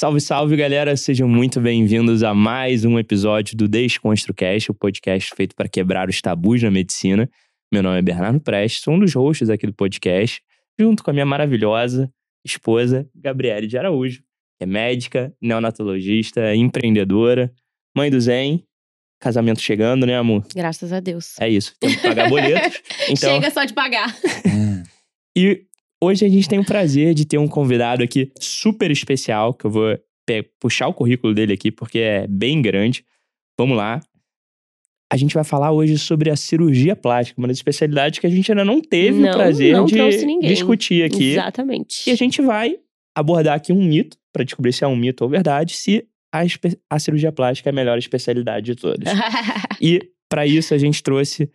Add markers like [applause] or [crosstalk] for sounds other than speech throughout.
Salve, salve, galera! Sejam muito bem-vindos a mais um episódio do DesconstruCast, o podcast feito para quebrar os tabus na medicina. Meu nome é Bernardo Prestes, sou um dos hosts aqui do podcast, junto com a minha maravilhosa esposa, Gabriele de Araújo, que é médica, neonatologista, empreendedora, mãe do Zen. Casamento chegando, né, amor? Graças a Deus. É isso, temos que pagar boletos. [laughs] Então, Chega só de pagar. [laughs] E hoje a gente tem o prazer de ter um convidado aqui super especial, que eu vou puxar o currículo dele aqui, porque é bem grande. Vamos lá. A gente vai falar hoje sobre a cirurgia plástica, uma das especialidades que a gente ainda não teve o Não, prazer não de discutir aqui. Exatamente. E a gente vai abordar aqui um mito, para descobrir se é um mito ou verdade, se a, a cirurgia plástica é a melhor especialidade de todas. [laughs] E para isso a gente trouxe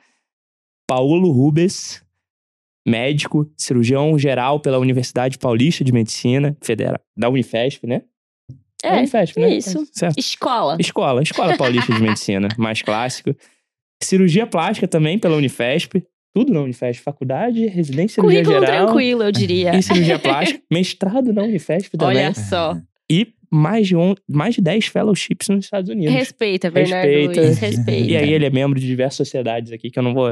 Paulo Rubens, médico, cirurgião geral pela Universidade Paulista de Medicina Federal, da Unifesp, né? É, Unifesp, né? isso. Certo. escola. Escola, Escola [laughs] Paulista de Medicina, mais clássico. Cirurgia plástica também pela Unifesp, tudo na Unifesp, faculdade, residência Currículo geral tranquilo, eu diria. e cirurgia plástica, [laughs] mestrado na Unifesp também Olha só. e mais de, on, mais de 10 fellowships nos Estados Unidos. Respeita, Bernardo Respeita. Luiz. Respeita. E aí ele é membro de diversas sociedades aqui, que eu não vou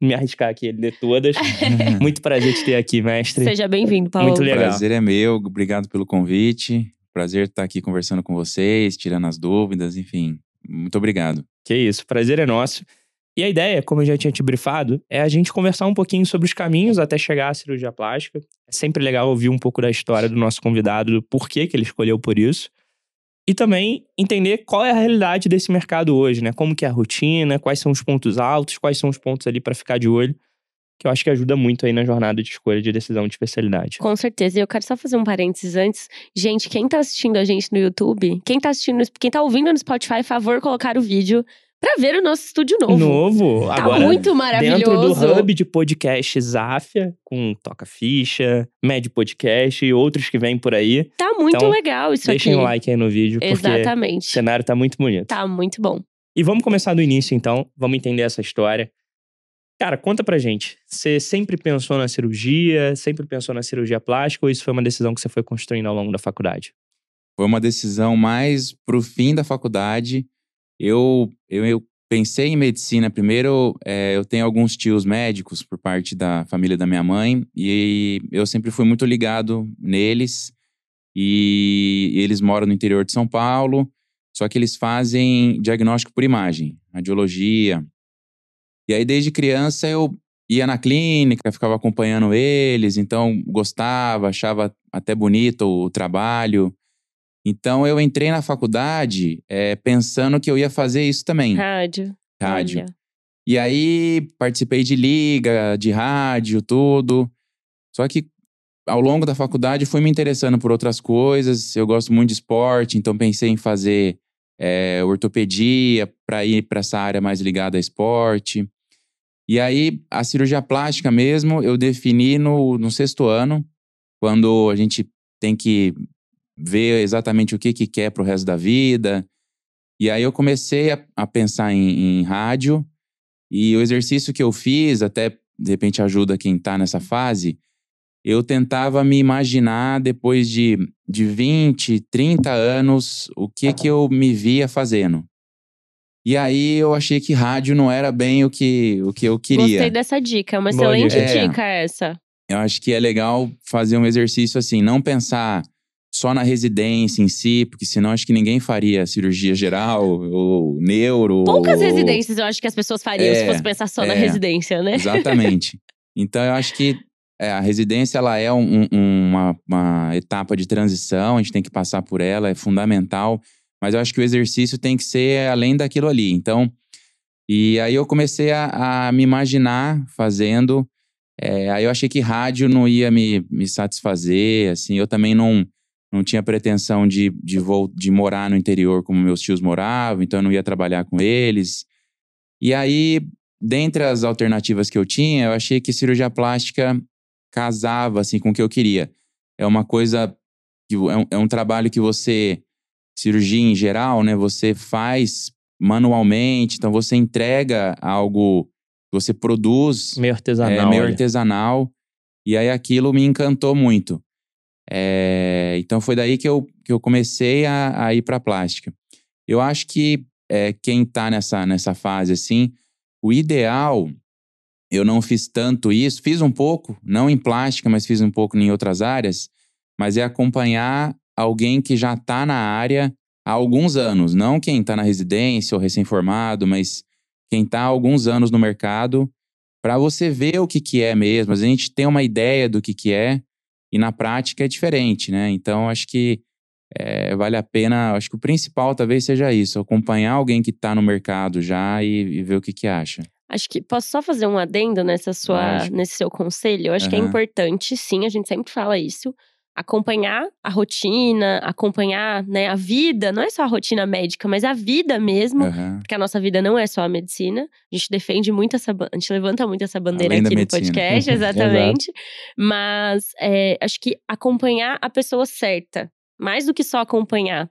me arriscar aqui ele ler todas. [laughs] Muito prazer te ter aqui, mestre. Seja bem-vindo, Paulo. Muito legal. prazer é meu, obrigado pelo convite. Prazer estar aqui conversando com vocês, tirando as dúvidas, enfim. Muito obrigado. Que isso, prazer é nosso. E a ideia, como eu já tinha te brifado, é a gente conversar um pouquinho sobre os caminhos até chegar à cirurgia plástica. É sempre legal ouvir um pouco da história do nosso convidado, do porquê que ele escolheu por isso. E também entender qual é a realidade desse mercado hoje, né? Como que é a rotina, quais são os pontos altos, quais são os pontos ali para ficar de olho, que eu acho que ajuda muito aí na jornada de escolha de decisão de especialidade. Com certeza. E eu quero só fazer um parênteses antes. Gente, quem tá assistindo a gente no YouTube, quem tá assistindo, quem tá ouvindo no Spotify, favor colocar o vídeo pra ver o nosso estúdio novo. Novo, Tá agora muito dentro do maravilhoso. hub de podcast Zafia, com Toca Ficha, Med Podcast e outros que vêm por aí. Tá muito Então, legal isso Deixem aqui. um like aí no vídeo, porque o Exatamente. cenário tá muito bonito. Tá muito bom. E vamos começar do início, então. Vamos entender essa história. Cara, conta pra gente. Você sempre pensou na cirurgia? Sempre pensou na cirurgia plástica? Ou isso foi uma decisão que você foi construindo ao longo da faculdade? Foi uma decisão mais pro fim da faculdade. Eu, eu, eu pensei em medicina primeiro. é, eu tenho alguns tios médicos por parte da família da minha mãe e eu sempre fui muito ligado neles. E eles moram no interior de São Paulo, só que eles fazem diagnóstico por imagem, radiologia. E aí, desde criança, eu ia na clínica, ficava acompanhando eles, então gostava, achava até bonito o trabalho. Então eu entrei na faculdade é, pensando que eu ia fazer isso também, Rádio. rádio. Olha. E aí participei de liga, de rádio, tudo. Só que ao longo da faculdade fui me interessando por outras coisas. Eu gosto muito de esporte, então pensei em fazer é, ortopedia para ir para essa área mais ligada a esporte. E aí a cirurgia plástica mesmo eu defini no, no sexto ano, quando a gente tem que ver exatamente o que, que quer para o resto da vida. E aí eu comecei a, a pensar em, em rádio. E o exercício que eu fiz, até de repente ajuda quem está nessa fase, eu tentava me imaginar depois de, de 20, 30 anos, o que que eu me via fazendo. E aí eu achei que rádio não era bem o que, o que eu queria. Gostei dessa dica. É uma excelente. É. dica essa. Eu acho que é legal fazer um exercício assim, não pensar só na residência em si, porque senão acho que ninguém faria cirurgia geral ou neuro. Poucas ou... residências eu acho que as pessoas fariam se É, fosse pensar só na é. residência, né? Exatamente. [laughs] Então eu acho que é, a residência ela é um- um- uma, uma etapa de transição, a gente tem que passar por ela, é fundamental. Mas eu acho que o exercício tem que ser além daquilo ali. Então, e aí eu comecei a, a me imaginar fazendo. é, aí eu achei que rádio não ia me, me satisfazer, assim. Eu também não, não tinha pretensão de, de, vol- de morar no interior como meus tios moravam, então eu não ia trabalhar com eles. E aí, dentre as alternativas que eu tinha, eu achei que cirurgia plástica casava assim com o que eu queria. É uma coisa que é um, é um trabalho que você cirurgia em geral, né? Você faz manualmente, então você entrega algo, você produz Meio artesanal. é, meio olha. artesanal. E aí aquilo me encantou muito. É, então foi daí que eu, que eu comecei a, a ir para plástica. Eu acho que é, quem está nessa, nessa fase assim, o ideal, eu não fiz tanto isso, fiz um pouco, não em plástica, mas fiz um pouco em outras áreas, mas é acompanhar alguém que já está na área há alguns anos, não quem está na residência ou recém-formado, mas quem está há alguns anos no mercado, para você ver o que, que é mesmo. A gente tem uma ideia do que, que é, e na prática é diferente, né? Então, acho que é, vale a pena. Acho que o principal talvez seja isso: acompanhar alguém que está no mercado já e, e, ver o que, que acha. Acho que posso só fazer um adendo nessa sua, nesse seu conselho. Eu acho uhum. que é importante, sim, a gente sempre fala isso acompanhar a rotina, acompanhar né, a vida, não é só a rotina médica, mas a vida mesmo, uhum. porque a nossa vida não é só a medicina. A gente defende muito essa, a gente levanta muito essa bandeira Além aqui no podcast, [laughs] exatamente. mas é, acho que acompanhar a pessoa certa, mais do que só acompanhar.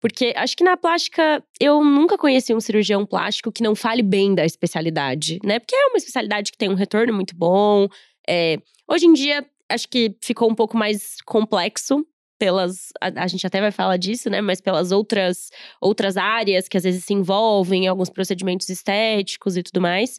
Porque acho que na plástica eu nunca conheci um cirurgião plástico que não fale bem da especialidade, né? Porque é uma especialidade que tem um retorno muito bom. É, hoje em dia acho que ficou um pouco mais complexo pelas a, a, gente até vai falar disso, né, mas pelas outras outras áreas que às vezes se envolvem em alguns procedimentos estéticos e tudo mais.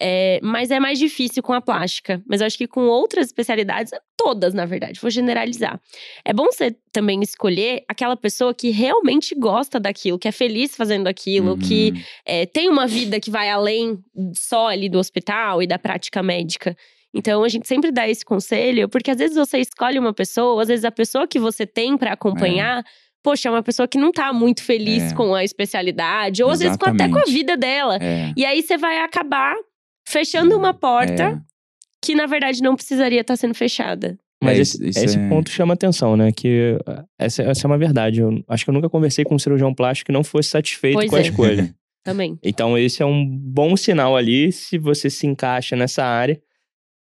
É, mas é mais difícil com a plástica. Mas eu acho que com outras especialidades, todas, na verdade, vou generalizar. É bom você também escolher aquela pessoa que realmente gosta daquilo, que é feliz fazendo aquilo, uhum. que é, tem uma vida que vai além só ali do hospital e da prática médica. Então a gente sempre dá esse conselho, porque às vezes você escolhe uma pessoa, às vezes a pessoa que você tem para acompanhar. É. Poxa, é uma pessoa que não tá muito feliz é. com a especialidade, ou às vezes até com a vida dela. É. E aí você vai acabar fechando uma porta é. que, na verdade, não precisaria estar tá sendo fechada. Mas é, esse, esse é... ponto chama atenção, né? Que essa, essa, é uma verdade. Eu acho que eu nunca conversei com um cirurgião plástico que não fosse satisfeito pois com é. a escolha. [laughs] Também. Então, esse é um bom sinal ali, se você se encaixa nessa área.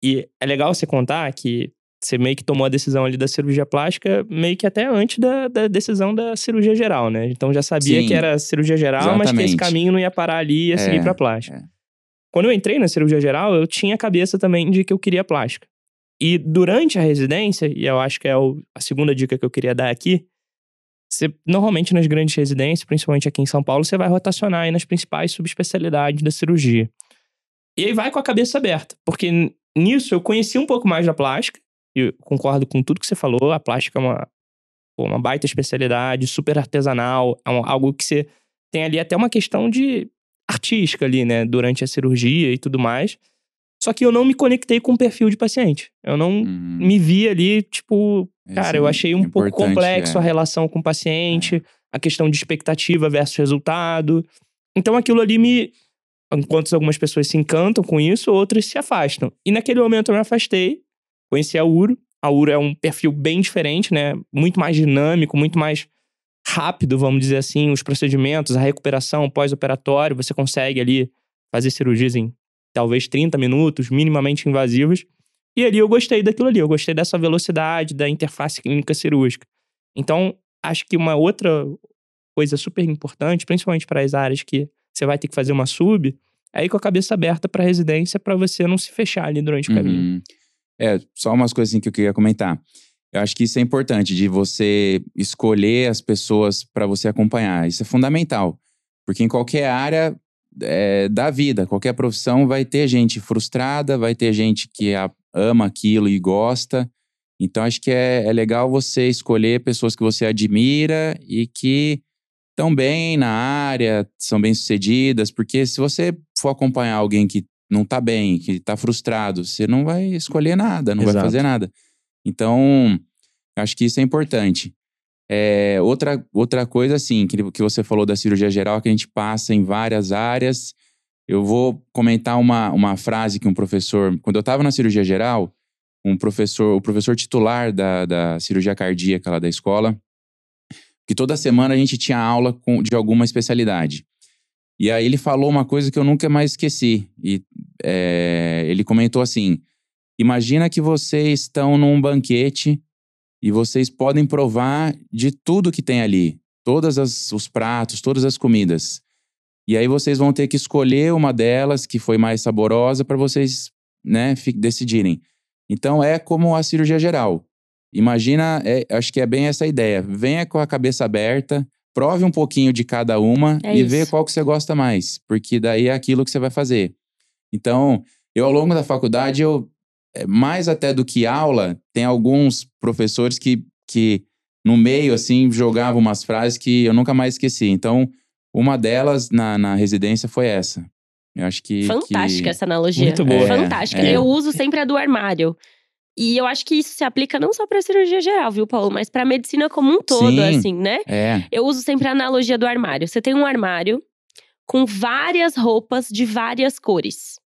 E é legal você contar que você meio que tomou a decisão ali da cirurgia plástica, meio que até antes da, da decisão da cirurgia geral, né? Então já sabia Sim, que era cirurgia geral, exatamente. mas que esse caminho não ia parar ali e ia é, seguir pra plástica. É. Quando eu entrei na cirurgia geral, eu tinha a cabeça também de que eu queria plástica. E durante a residência, e eu acho que é o, a segunda dica que eu queria dar aqui, você, normalmente nas grandes residências, principalmente aqui em São Paulo, você vai rotacionar aí nas principais subespecialidades da cirurgia. E aí vai com a cabeça aberta, porque nisso eu conheci um pouco mais da plástica. E concordo com tudo que você falou. A plástica é uma, uma baita especialidade, super artesanal. É um, algo que você tem ali até uma questão de artística ali, né? Durante a cirurgia e tudo mais. Só que eu não me conectei com o perfil de paciente. Eu não uhum. me vi ali, tipo, cara, eu achei um pouco complexo é. a relação com o paciente, é. a questão de expectativa versus resultado. Então aquilo ali me, Enquanto algumas pessoas se encantam com isso, outras se afastam. E naquele momento eu me afastei, conheci a Uro. A Uro é um perfil bem diferente, né? Muito mais dinâmico, muito mais rápido, vamos dizer assim, os procedimentos, a recuperação pós-operatório, você consegue ali fazer cirurgias em talvez 30 minutos, minimamente invasivas. E ali eu gostei daquilo ali, eu gostei dessa velocidade, da interface clínica cirúrgica. Então, acho que uma outra coisa super importante, principalmente para as áreas que você vai ter que fazer uma sub, aí com a cabeça aberta para residência para você não se fechar ali durante o uhum. caminho. É, só umas coisas assim que eu queria comentar. Eu acho que isso é importante, de você escolher as pessoas para você acompanhar. Isso é fundamental. Porque em qualquer área é, da vida, qualquer profissão, vai ter gente frustrada, vai ter gente que ama aquilo e gosta. Então, acho que é, é legal você escolher pessoas que você admira e que estão bem na área, são bem sucedidas, porque se você for acompanhar alguém que não tá bem, que tá frustrado, você não vai escolher nada, não Exato. vai fazer nada. Então, acho que isso é importante. É, outra, outra coisa, assim, que, que você falou da cirurgia geral, que a gente passa em várias áreas. Eu vou comentar uma, uma frase que um professor, quando eu estava na cirurgia geral, um professor, o professor titular da, da cirurgia cardíaca lá da escola, que toda semana a gente tinha aula com, de alguma especialidade. E aí ele falou uma coisa que eu nunca mais esqueci. E é, ele comentou assim: imagina que vocês estão num banquete e vocês podem provar de tudo que tem ali, todos os pratos, todas as comidas. E aí vocês vão ter que escolher uma delas que foi mais saborosa para vocês, né, decidirem. Então é como a cirurgia geral. Imagina, é, acho que é bem essa ideia. Venha com a cabeça aberta, prove um pouquinho de cada uma É e isso. vê qual que você gosta mais, porque daí é aquilo que você vai fazer. Então, eu ao longo da faculdade, eu é, mais até do que aula, tem alguns professores que, que no meio, assim, jogavam umas frases que eu nunca mais esqueci. Então, uma delas na, na residência foi essa. Eu acho que. Fantástica que... essa analogia. Muito boa. Fantástica. É, é. Eu uso sempre a do armário. E eu acho que isso se aplica não só pra cirurgia geral, viu, Paulo? Mas pra medicina como um todo, Sim. assim, né? É, Eu uso sempre a analogia do armário. Você tem um armário com várias roupas de várias cores.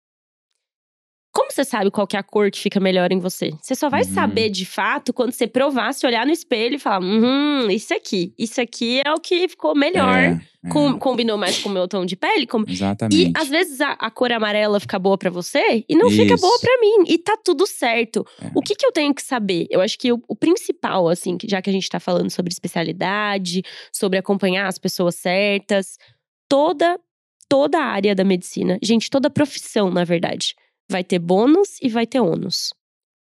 Como você sabe qual que é a cor que fica melhor em você? Você só vai Uhum. saber de fato quando você provar, se olhar no espelho e falar: hum, isso aqui, isso aqui é o que ficou melhor. é, é, Com- combinou mais com o meu tom de pele. com- Exatamente. E às vezes a, a cor amarela fica boa pra você e não fica Isso. boa pra mim. E tá tudo certo. É. O que, que eu tenho que saber? Eu acho que o, o principal, assim, já que a gente tá falando sobre especialidade, sobre acompanhar as pessoas certas, toda, toda a área da medicina, gente, toda profissão, na verdade, vai ter bônus e vai ter ônus.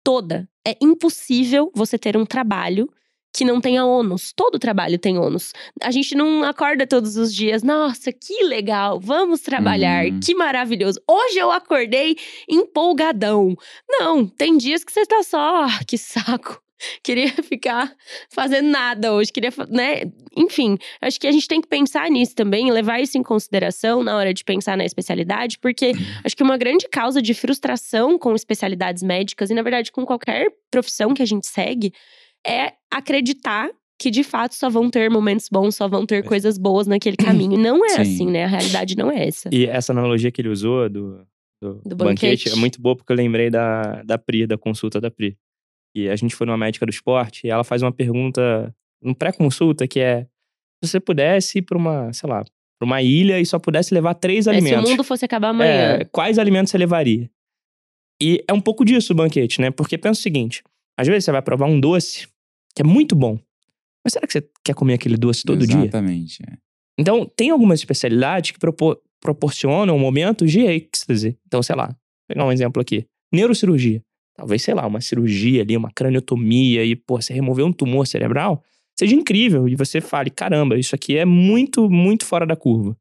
Toda. É impossível você ter um trabalho que não tenha ônus. Todo trabalho tem ônus. A gente não acorda todos os dias, nossa, que legal, vamos trabalhar, Uhum. que maravilhoso. Hoje eu acordei empolgadão. Não, tem dias que você tá só, ah, que saco. [laughs] Queria ficar fazendo nada hoje, queria, né? Enfim, acho que a gente tem que pensar nisso também, levar isso em consideração na hora de pensar na especialidade, porque acho que uma grande causa de frustração com especialidades médicas e na verdade com qualquer profissão que a gente segue é acreditar que de fato só vão ter momentos bons, só vão ter coisas boas naquele [coughs] caminho. Não é Sim. assim, né? A realidade não é essa. E essa analogia que ele usou do, do, Do banquete. banquete. é muito boa porque eu lembrei da, da Pri, da consulta da Pri. E a gente foi numa médica do esporte e ela faz uma pergunta, um pré-consulta, que é: se você pudesse ir pra uma, sei lá, pra uma ilha e só pudesse levar três É, se o alimentos. mundo fosse acabar amanhã. É, quais alimentos você levaria? E é um pouco disso o banquete, né? Porque pensa o seguinte: às vezes você vai provar um doce que é muito bom. Mas será que você quer comer aquele doce todo dia? Exatamente. é. Então, tem algumas especialidades que propo- proporcionam momentos de êxtase. Então, sei lá, vou pegar um exemplo aqui. Neurocirurgia. Talvez, sei lá, uma cirurgia ali, uma craniotomia e, pô, você remover um tumor cerebral, seja incrível. E você fale, caramba, isso aqui é muito, muito fora da curva.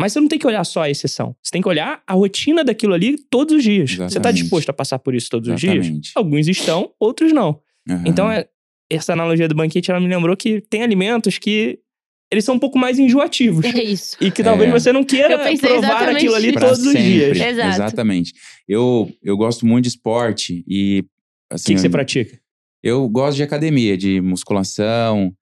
Mas você não tem que olhar só a exceção. Você tem que olhar a rotina daquilo ali todos os dias. Você tá Exatamente. disposto a passar por isso todos os dias? Exatamente. Alguns estão, outros não. Aham. Então, é- essa analogia do banquete, ela me lembrou que tem alimentos que eles são um pouco mais enjoativos. É isso. E que talvez É. você não queira provar exatamente aquilo ali. Pra todos os sempre. dias. O Exato. Exatamente. Eu, eu gosto muito de esporte e. Assim, que, que você eu- pratica? Eu gosto de academia, de musculação,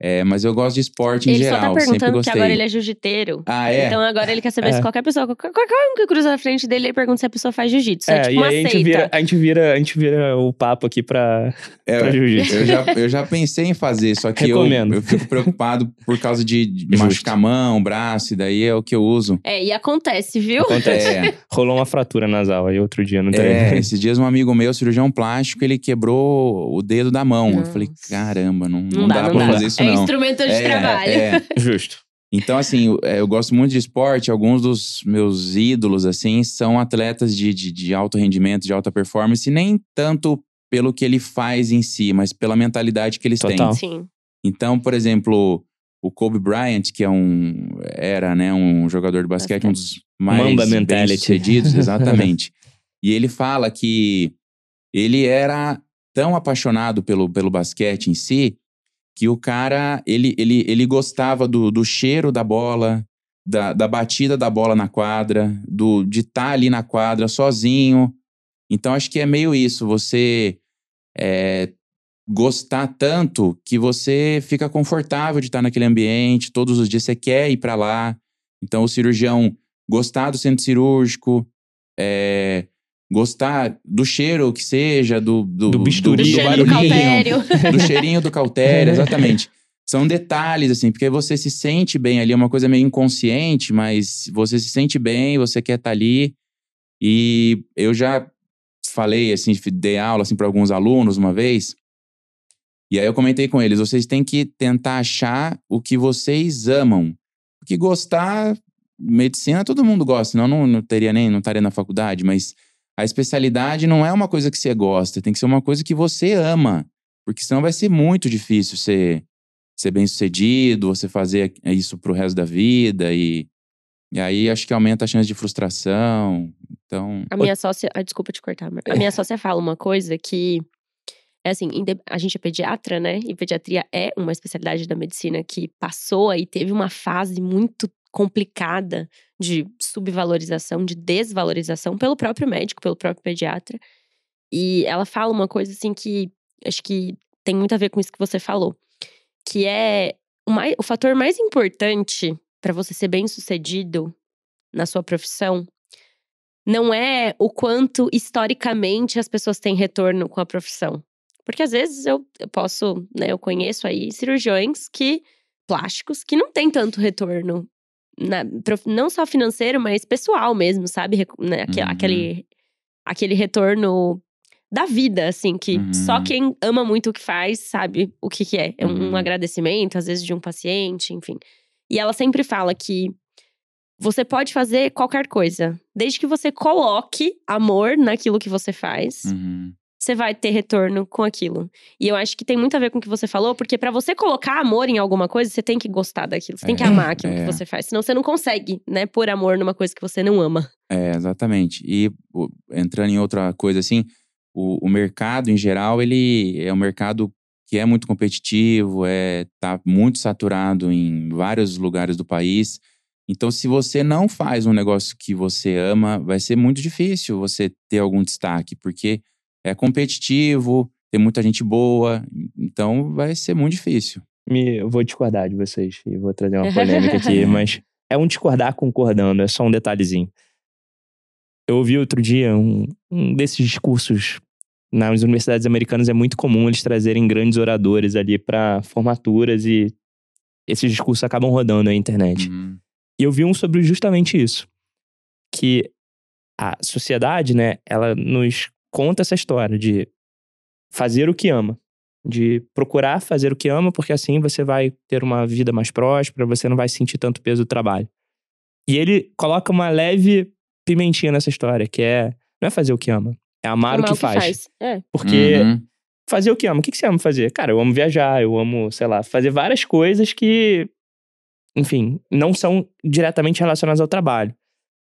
é, mas eu gosto de esporte em Ele geral. só tá perguntando que gostei. agora ele é jiu-jiteiro. Ah, é? Então agora ele quer saber É. se qualquer pessoa, qualquer, um que cruza na frente dele, ele pergunta se a pessoa faz jiu-jitsu. É, É, tipo e aí a gente, vira, a, gente vira, a gente vira o papo aqui pra, É, pra jiu-jitsu. eu, já, eu já pensei em fazer, só que eu, eu fico preocupado por causa de, de machucar a mão, braço, e daí é o que eu uso. É, e acontece, viu? Acontece. É, [laughs] Rolou uma fratura nasal aí outro dia no treino. é, esses dias um amigo meu, cirurgião plástico, ele quebrou o dedo da mão. Eu falei, Nossa. caramba, não, não, Não, dá, dá, não pra dá. fazer isso é não. instrumento de É, trabalho. é. [laughs] Justo. Então, assim, eu, é, eu gosto muito de esporte. Alguns dos meus ídolos, assim, são atletas de, de, de alto rendimento, de alta performance, e nem tanto pelo que ele faz em si, mas pela mentalidade que eles Total. têm. Sim. Então, por exemplo, o Kobe Bryant, que é um era, né, um jogador de basquete, um dos mais bem-sucedidos, [laughs] exatamente. e ele fala que ele era tão apaixonado pelo, pelo basquete em si que o cara, ele, ele, ele gostava do, do cheiro da bola, da, da batida da bola na quadra, do de estar ali na quadra sozinho. Então, acho que é meio isso, você é, gostar tanto que você fica confortável de estar naquele ambiente, todos os dias você quer ir para lá. Então, o cirurgião gostar do centro cirúrgico, é, gostar do cheiro que seja, do, do, Do bisturi. Do Do do barulhinho. cautério. do cheirinho do cautério, [laughs] exatamente. São detalhes, assim, porque você se sente bem ali, é uma coisa meio inconsciente, mas você se sente bem, você quer estar ali. E eu já falei, assim, dei aula, assim, para alguns alunos uma vez, e aí eu comentei com eles, vocês têm que tentar achar o que vocês amam. Porque gostar, medicina todo mundo gosta, senão não, não teria nem, não estaria na faculdade, mas a especialidade não é uma coisa que você gosta, tem que ser uma coisa que você ama. Porque senão vai ser muito difícil ser, ser bem sucedido, você fazer isso pro resto da vida e, e aí acho que aumenta a chance de frustração. Então. A minha sócia. Ah, desculpa te cortar, mas a minha sócia fala uma coisa que. É assim, a gente é pediatra, né? E pediatria é uma especialidade da medicina que passou e teve uma fase muito complicada de subvalorização, de desvalorização pelo próprio médico, pelo próprio pediatra. E ela fala uma coisa assim que acho que tem muito a ver com isso que você falou, que é o, mais, o fator mais importante para você ser bem sucedido na sua profissão não é o quanto historicamente as pessoas têm retorno com a profissão. Porque às vezes eu, eu posso, né, eu conheço aí cirurgiões que plásticos que não têm tanto retorno na, não só financeiro, mas pessoal mesmo, sabe? Né? Aquele, uhum. aquele, aquele retorno da vida, assim, que uhum. só quem ama muito o que faz sabe o que, que é. É um, uhum. agradecimento, às vezes, de um paciente, enfim. E ela sempre fala que você pode fazer qualquer coisa, desde que você coloque amor naquilo que você faz. Uhum você vai ter retorno com aquilo. E eu acho que tem muito a ver com o que você falou, porque para você colocar amor em alguma coisa, você tem que gostar daquilo, você tem que é, amar aquilo é. que você faz, senão você não consegue, né, pôr amor numa coisa que você não ama. É, exatamente. E entrando em outra coisa assim, o, o mercado em geral, ele é um mercado que é muito competitivo, é tá muito saturado em vários lugares do país. Então, se você não faz um negócio que você ama, vai ser muito difícil você ter algum destaque, porque é competitivo, tem muita gente boa, então vai ser muito difícil. Me, eu vou discordar de vocês e vou trazer uma polêmica aqui, [laughs] mas é um discordar concordando, é só um detalhezinho. Eu ouvi outro dia um, um desses discursos nas universidades americanas é muito comum eles trazerem grandes oradores ali para formaturas e esses discursos acabam rodando na internet. Uhum. E eu vi um sobre justamente isso, que a sociedade, né, ela nos conta essa história de fazer o que ama, de procurar fazer o que ama, porque assim você vai ter uma vida mais próspera, você não vai sentir tanto peso do trabalho. E ele coloca uma leve pimentinha nessa história, que é não é fazer o que ama, é amar, o que, que faz. faz. É. Porque uhum. fazer o que ama, o que você ama fazer? Cara, eu amo viajar, eu amo, sei lá, fazer várias coisas que, enfim, não são diretamente relacionadas ao trabalho.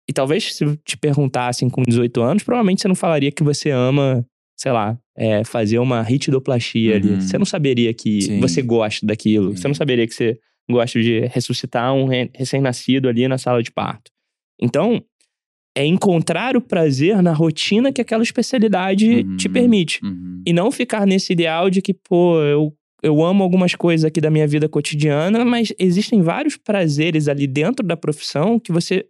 E talvez se te perguntassem com 18 anos, provavelmente você não falaria que você ama, sei lá, é, fazer uma ritidoplastia uhum. ali. Você não saberia que Sim. você gosta daquilo. Você não saberia que você gosta de ressuscitar um recém-nascido ali na sala de parto. Então, é encontrar o prazer na rotina que aquela especialidade uhum. te permite. Uhum. E não ficar nesse ideal de que, pô, eu, eu amo algumas coisas aqui da minha vida cotidiana, mas existem vários prazeres ali dentro da profissão que você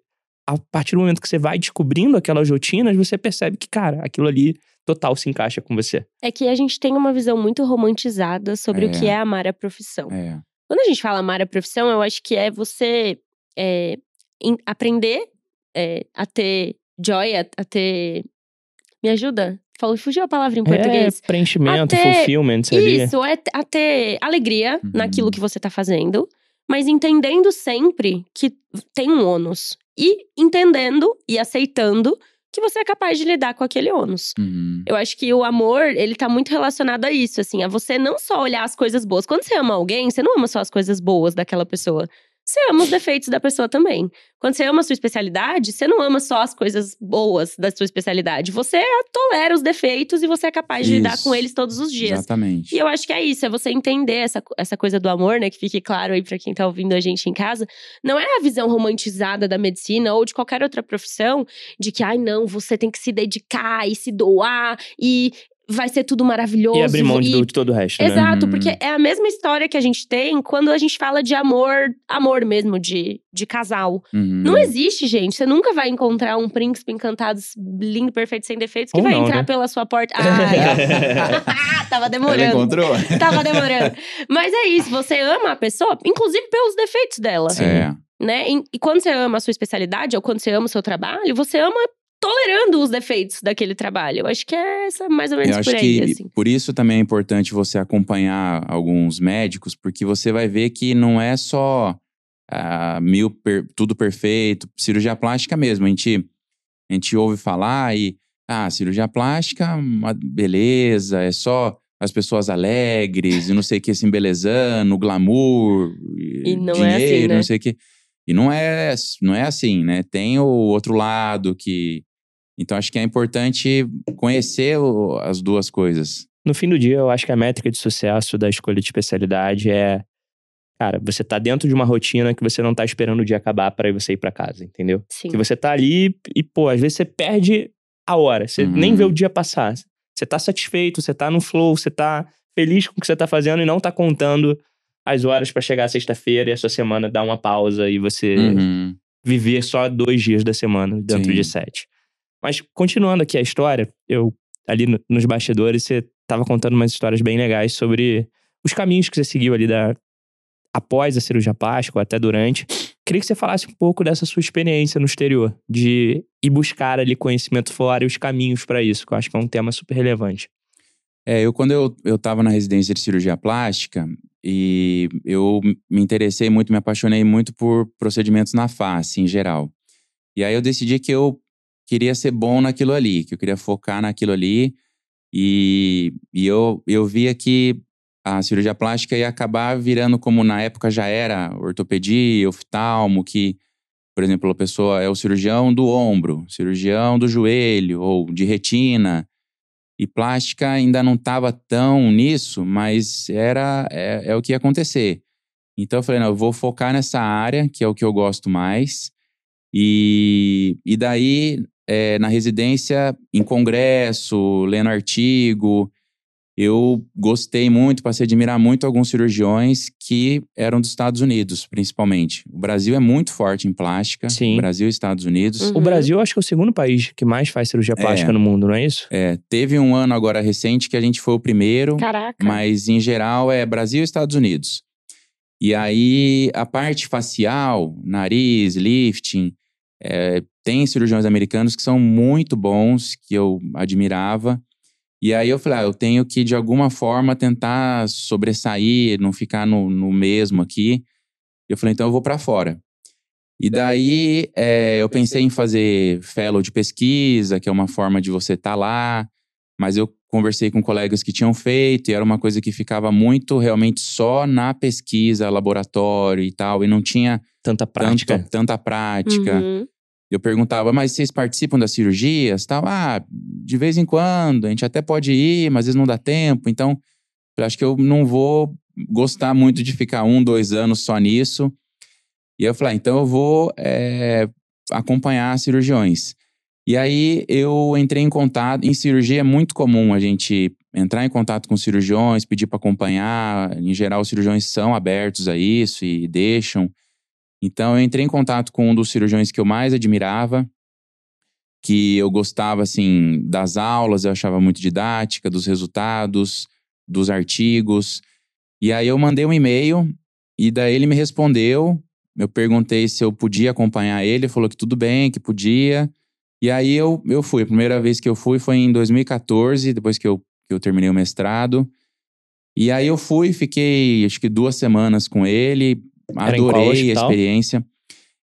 a partir do momento que você vai descobrindo aquelas rotinas, você percebe que, cara, aquilo ali total se encaixa com você. É que a gente tem uma visão muito romantizada sobre é. o que é amar a profissão. É. Quando a gente fala amar a profissão, eu acho que é você é, aprender é, a ter joy, a, a, ter. Me ajuda? Falou, fugiu a palavra em é, português. É, preenchimento, ter, fulfillment seria. Isso, é a ter alegria uhum. naquilo que você tá fazendo, mas entendendo sempre que tem um ônus e entendendo e aceitando que você é capaz de lidar com aquele ônus. Uhum. Eu acho que o amor, ele tá muito relacionado a isso, assim, a você não só olhar as coisas boas. Quando você ama alguém, você não ama só as coisas boas daquela pessoa você ama os defeitos da pessoa também. Quando você ama a sua especialidade, você não ama só as coisas boas da sua especialidade. Você tolera os defeitos e você é capaz isso. de lidar com eles todos os dias. Exatamente. E eu acho que é isso, é você entender essa, essa coisa do amor, né? Que fique claro aí pra quem tá ouvindo a gente em casa. Não é a visão romantizada da medicina ou de qualquer outra profissão de que, ai, não, você tem que se dedicar e se doar e vai ser tudo maravilhoso. E abrir mão de, de todo o resto. Né? Exato, porque é a mesma história que a gente tem quando a gente fala de amor, amor mesmo, de, de casal. Uhum. Não existe, gente. Você nunca vai encontrar um príncipe encantado, lindo, perfeito, sem defeitos, que Ou vai não, entrar né? pela sua porta. [laughs] Ah, [laughs] tava demorando. Ela encontrou? [laughs] Tava demorando. Mas é isso, você ama a pessoa, inclusive pelos defeitos dela. Sim. É. Né? E, e quando você ama a sua especialidade, ou quando você ama o seu trabalho, você ama tolerando os defeitos daquele trabalho. Eu acho que é essa mais ou menos Eu por aí, que assim. Por isso também é importante você acompanhar alguns médicos, porque você vai ver que não é só uh, mil per, tudo perfeito, cirurgia plástica mesmo. A gente, a gente ouve falar e ah, cirurgia plástica, beleza, é só as pessoas alegres, e não sei o que, se embelezando, glamour, E não dinheiro, é assim, né? não sei o que. E não é, não é assim, né? Tem o outro lado que. Então acho que é importante conhecer o- as duas coisas. No fim do dia, eu acho que a métrica de sucesso da escolha de especialidade é. Cara, você tá dentro de uma rotina que você não tá esperando o dia acabar para você ir para casa, entendeu? Sim. Que você tá ali e, pô, às vezes você perde a hora. Você Uhum. nem vê o dia passar. Você tá satisfeito, você tá no flow, você tá feliz com o que você tá fazendo e não tá contando as horas para chegar sexta-feira e a sua semana dar uma pausa e você Uhum. viver só dois dias da semana dentro Sim. de sete. Mas continuando aqui a história, eu ali no- nos bastidores você tava contando umas histórias bem legais sobre os caminhos que você seguiu ali da após a cirurgia plástica ou até durante. Queria que você falasse um pouco dessa sua experiência no exterior, de ir buscar ali conhecimento fora e os caminhos para isso, que eu acho que é um tema super relevante. É, eu quando eu, eu na residência de cirurgia plástica e eu me interessei muito, me apaixonei muito por procedimentos na face em geral. E aí eu decidi que eu queria ser bom naquilo ali, que eu queria focar naquilo ali. E, e eu, eu via que a cirurgia plástica ia acabar virando como na época já era ortopedia, oftalmo, que, por exemplo, a pessoa é o cirurgião do ombro, cirurgião do joelho ou de retina. E plástica ainda não estava tão nisso, mas era é, é o que ia acontecer. Então eu falei, não, eu vou focar nessa área, que é o que eu gosto mais. E, e daí, é, na residência, em congresso, lendo artigo, eu gostei muito, passei a admirar muito alguns cirurgiões que eram dos Estados Unidos, principalmente. O Brasil é muito forte em plástica. Sim. Brasil e Estados Unidos. Uhum. O Brasil, eu acho que é o segundo país que mais faz cirurgia plástica É. no mundo, não é isso? É, teve um ano agora recente que a gente foi o primeiro. Caraca. Mas em geral é Brasil e Estados Unidos. E aí a parte facial, nariz, lifting, é, tem cirurgiões americanos que são muito bons, que eu admirava. E aí eu falei, ah, eu tenho que de alguma forma tentar sobressair, não ficar no, no mesmo aqui. Eu falei, então eu vou para fora. E daí é, eu pensei em fazer fellow de pesquisa, que é uma forma de você estar lá. Mas eu conversei com colegas que tinham feito e era uma coisa que ficava muito realmente só na pesquisa, laboratório e tal, e não tinha Tanta prática. tanto- tanta prática. Uhum. Eu perguntava, mas vocês participam das cirurgias? Tal? Ah, de vez em quando, a gente até pode ir, mas às vezes não dá tempo. Então, eu acho que eu não vou gostar muito de ficar um, dois anos só nisso. E eu falei, ah, então eu vou é, acompanhar cirurgiões. E aí eu entrei em contato. Em cirurgia é muito comum a gente entrar em contato com cirurgiões, pedir para acompanhar. Em geral, os cirurgiões são abertos a isso e deixam. Então eu entrei em contato com um dos cirurgiões que eu mais admirava, que eu gostava assim das aulas, eu achava muito didática, dos resultados, dos artigos. E aí eu mandei um e-mail e daí ele me respondeu. Eu perguntei se eu podia acompanhar ele, ele falou que tudo bem, que podia. E aí eu, eu fui. A primeira vez que eu fui foi em 2014, depois que eu, que eu terminei o mestrado. E aí eu fui, fiquei acho que duas semanas com ele, adorei a experiência.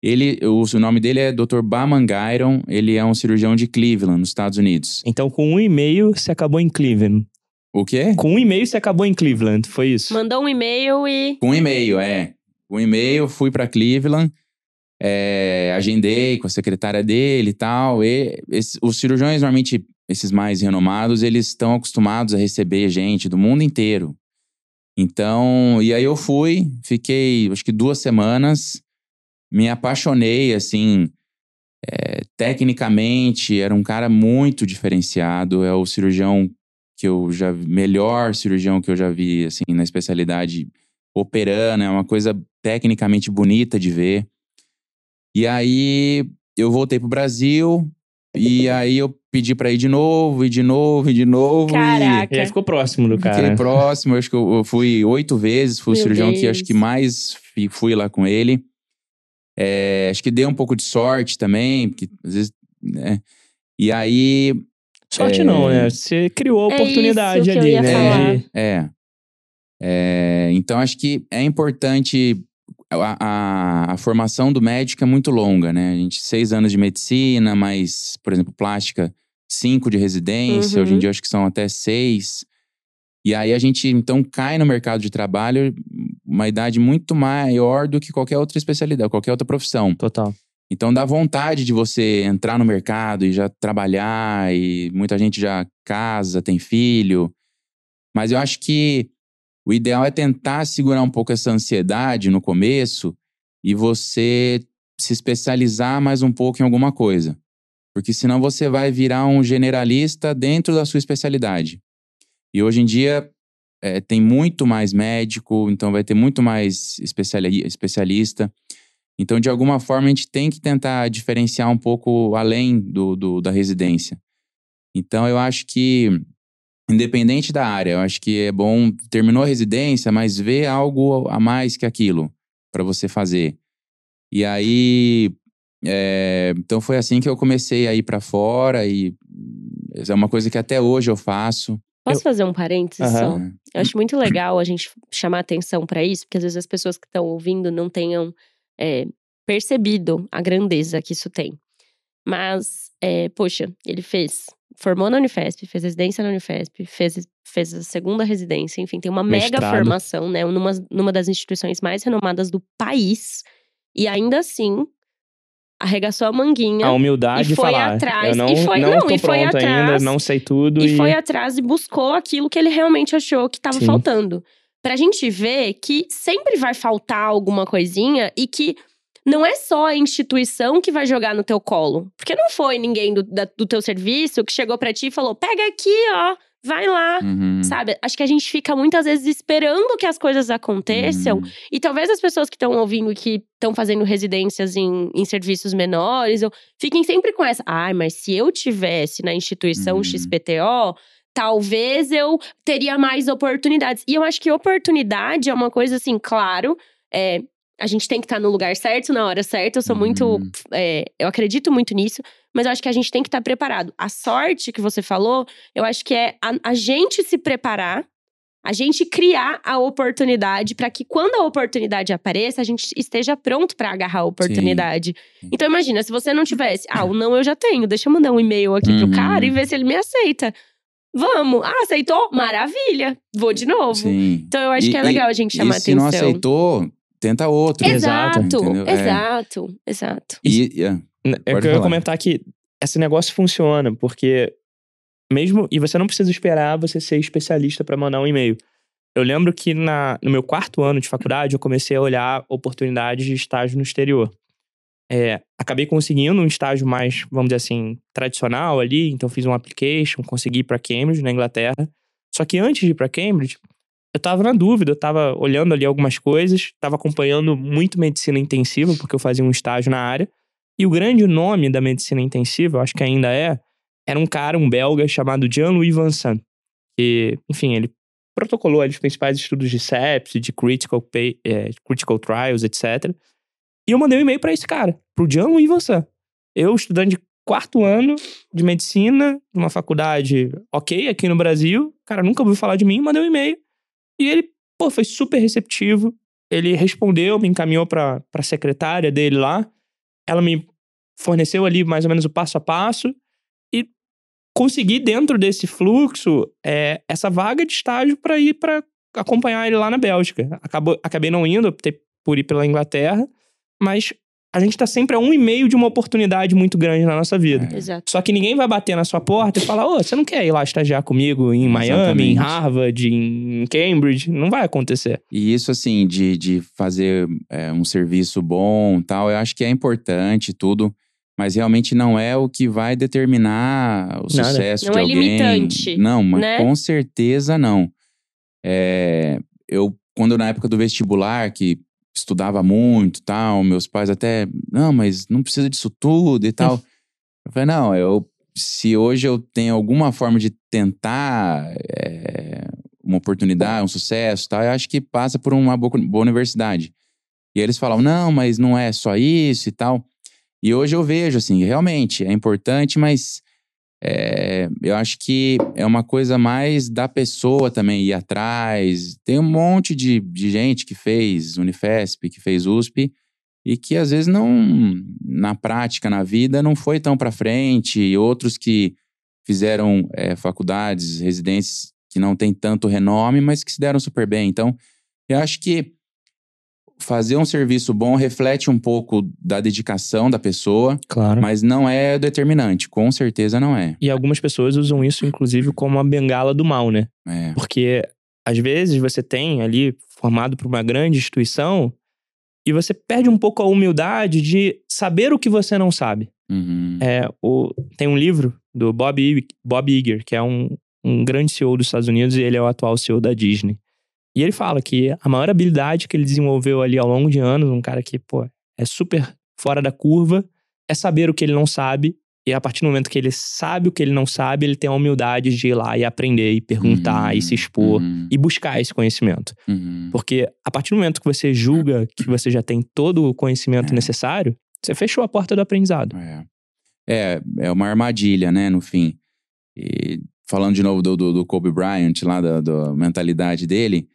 Ele, o, o nome dele é Dr. Baman Gairon, ele é um cirurgião de Cleveland, nos Estados Unidos. Então, com um e-mail, você acabou em Cleveland. O quê? Com um e-mail, você acabou em Cleveland, foi isso? Mandou um e-mail e. Com e-mail, é. Com e-mail, fui para Cleveland, é, agendei com a secretária dele e tal. E esse- os cirurgiões, normalmente, esses mais renomados, eles estão acostumados a receber gente do mundo inteiro. Então, e aí eu fui, fiquei acho que duas semanas, me apaixonei, assim, é, tecnicamente, era um cara muito diferenciado, é o cirurgião que eu já melhor cirurgião que eu já vi assim na especialidade operando, é uma coisa tecnicamente bonita de ver. E aí eu voltei pro Brasil e aí eu pedi pra ir de novo, e de novo, e de novo. Caraca. E aí ficou próximo do E fiquei cara. próximo, acho que eu eu fui oito vezes, fui o Meu cirurgião que Deus. acho que mais fui lá com ele. É, acho que dei um pouco de sorte também, porque às vezes, né? E aí Sorte É. não, né? Você criou a É oportunidade isso que eu ali, ia né? É. É, então, acho que é importante. A, a, a formação do médico é muito longa, né? A gente, seis anos de medicina, mas, por exemplo, plástica, cinco de residência. Uhum. Hoje em dia, acho que são até seis. E aí a gente então cai no mercado de trabalho uma idade muito maior do que qualquer outra especialidade, qualquer outra profissão. Total. Então dá vontade de você entrar no mercado e já trabalhar, e muita gente já casa, tem filho. Mas eu acho que o ideal é tentar segurar um pouco essa ansiedade no começo e você se especializar mais um pouco em alguma coisa. Porque senão você vai virar um generalista dentro da sua especialidade. E hoje em dia é, tem muito mais médico, então vai ter muito mais especialista. Então, de alguma forma, a gente tem que tentar diferenciar um pouco além do, do, da residência. Então, eu acho que, independente da área, eu acho que é bom, terminou a residência, mas ver algo a mais que aquilo para você fazer. E aí, é, então foi assim que eu comecei a ir para fora e é uma coisa que até hoje eu faço. Posso eu... fazer um parênteses uhum. só? Eu acho muito legal a gente chamar atenção para isso, porque às vezes as pessoas que estão ouvindo não tenham é, percebido a grandeza que isso tem. Mas, é, poxa, ele fez, formou na Unifesp, fez residência na Unifesp, fez, fez a segunda residência, enfim, tem uma Mestrado. mega formação, né? Numa, numa das instituições mais renomadas do país. E ainda assim, arregaçou a manguinha. A humildade e foi falar, atrás. não, e foi, não, não e foi atrás, ainda, não sei tudo. E, e, foi atrás e buscou aquilo que ele realmente achou que estava faltando. Pra gente ver que sempre vai faltar alguma coisinha e que não é só a instituição que vai jogar no teu colo. Porque não foi ninguém do, da, do teu serviço que chegou para ti e falou: pega aqui, ó, vai lá, uhum. sabe? Acho que a gente fica muitas vezes esperando que as coisas aconteçam. Uhum. E talvez as pessoas que estão ouvindo que estão fazendo residências em, em serviços menores, ou, fiquem sempre com essa. Ai, ah, mas se eu tivesse na instituição uhum. XPTO, talvez eu teria mais oportunidades. E eu acho que oportunidade é uma coisa assim, claro. É, a gente tem que estar tá no lugar certo, na hora certa. Eu sou muito. Uhum. É, eu acredito muito nisso, mas eu acho que a gente tem que estar tá preparado. A sorte que você falou, eu acho que é a, a gente se preparar, a gente criar a oportunidade para que quando a oportunidade apareça, a gente esteja pronto para agarrar a oportunidade. Sim. Então imagina, se você não tivesse, ah, o não eu já tenho, deixa eu mandar um e-mail aqui uhum. pro cara e ver se ele me aceita. Vamos. Ah, aceitou? Maravilha. Vou de novo. Sim. Então eu acho e, que é legal a gente chamar e atenção. Se não aceitou, tenta outro. Exato, exato, exato, é. exato. E, yeah, eu queria comentar que esse negócio funciona, porque mesmo. E você não precisa esperar você ser especialista para mandar um e-mail. Eu lembro que na, no meu quarto ano de faculdade, eu comecei a olhar oportunidades de estágio no exterior. É, acabei conseguindo um estágio mais, vamos dizer assim, tradicional ali, então fiz um application, consegui ir para Cambridge, na Inglaterra. Só que antes de ir para Cambridge, eu tava na dúvida, eu tava olhando ali algumas coisas, tava acompanhando muito medicina intensiva, porque eu fazia um estágio na área. E o grande nome da medicina intensiva, eu acho que ainda é, era um cara, um belga, chamado Jean-Louis Vincent. Que, enfim, ele protocolou ali os principais estudos de sepsis, de critical, pay, é, critical trials, etc. E eu mandei um e-mail para esse cara, pro Jean-Louis Vincent. Eu, estudante de quarto ano de medicina, de uma faculdade ok aqui no Brasil, cara nunca ouviu falar de mim, mandei um e-mail. E ele, pô, foi super receptivo. Ele respondeu, me encaminhou para a secretária dele lá. Ela me forneceu ali mais ou menos o passo a passo e consegui dentro desse fluxo é, essa vaga de estágio para ir para acompanhar ele lá na Bélgica. Acabou, acabei não indo, optei por ir pela Inglaterra, mas a gente tá sempre a um e meio de uma oportunidade muito grande na nossa vida. É. Exato. Só que ninguém vai bater na sua porta e falar: Ô, você não quer ir lá estagiar comigo em Miami, Exatamente. em Harvard, em Cambridge? Não vai acontecer. E isso, assim, de, de fazer é, um serviço bom tal, eu acho que é importante tudo. Mas realmente não é o que vai determinar o Nada. sucesso não de é alguém. limitante. Não, mas né? com certeza não. É, eu, quando na época do vestibular, que estudava muito tal. Meus pais até, não, mas não precisa disso tudo e tal. [laughs] eu falei, não, eu, se hoje eu tenho alguma forma de tentar é, uma oportunidade, um sucesso tal, eu acho que passa por uma boa, boa universidade. E eles falavam, não, mas não é só isso e tal. E hoje eu vejo, assim, realmente é importante, mas é, eu acho que é uma coisa mais da pessoa também ir atrás. Tem um monte de, de gente que fez Unifesp, que fez USP, e que às vezes não, na prática, na vida, não foi tão para frente. E outros que fizeram é, faculdades, residências, que não têm tanto renome, mas que se deram super bem. Então, eu acho que fazer um serviço bom reflete um pouco da dedicação da pessoa, claro. mas não é determinante, com certeza não é. E algumas pessoas usam isso, inclusive, como a bengala do mal, né? É. Porque às vezes você tem ali, formado por uma grande instituição, e você perde um pouco a humildade de saber o que você não sabe. Uhum. É, o, tem um livro do Bob, Bob Iger, que é um, um grande CEO dos Estados Unidos, e ele é o atual CEO da Disney. E ele fala que a maior habilidade que ele desenvolveu ali ao longo de anos, um cara que, pô, é super fora da curva, é saber o que ele não sabe. E a partir do momento que ele sabe o que ele não sabe, ele tem a humildade de ir lá e aprender, e perguntar, uhum, e se expor, uhum, e buscar esse conhecimento. uhum. Porque a partir do momento que você julga que você já tem todo o conhecimento É. necessário, você fechou a porta do aprendizado. É. é, é uma armadilha, né, no fim. E falando de novo do, do, do Kobe Bryant, lá da, da mentalidade dele,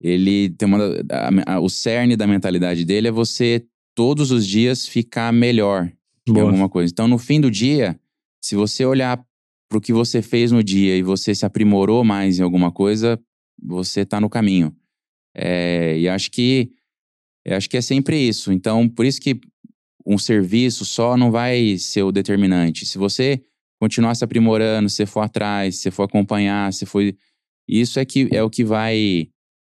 ele tem uma. a- a- o cerne da mentalidade dele é você todos os dias ficar melhor em Boa. alguma coisa. Então, no fim do dia, se você olhar pro que você fez no dia e você se aprimorou mais em alguma coisa, você tá no caminho. É, e acho que acho que é sempre isso. Então, por isso que um serviço só não vai ser o determinante. Se você continuar se aprimorando, se for atrás, se for acompanhar, se for isso é que é o que vai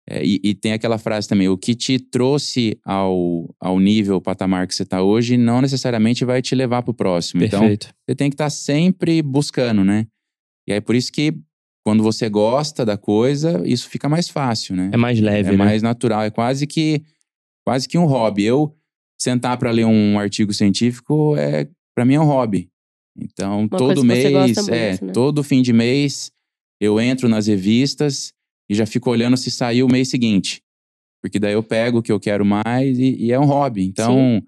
é, e, e tem aquela frase também, o que te trouxe ao, ao nível, patamar que você está hoje, não necessariamente vai te levar para o próximo. Então, Perfeito. você tem que estar sempre buscando, né? E aí, por isso que quando você gosta da coisa, isso fica mais fácil, né? é mais leve, é né? mais natural, é quase que quase que um hobby. Eu sentar para ler um artigo científico é para mim é um hobby. Então, coisa todo mês, é, muito, né? todo fim de mês eu entro nas revistas e já fico olhando se saiu o mês seguinte. Porque daí eu pego o que eu quero mais e, e é um hobby. Então,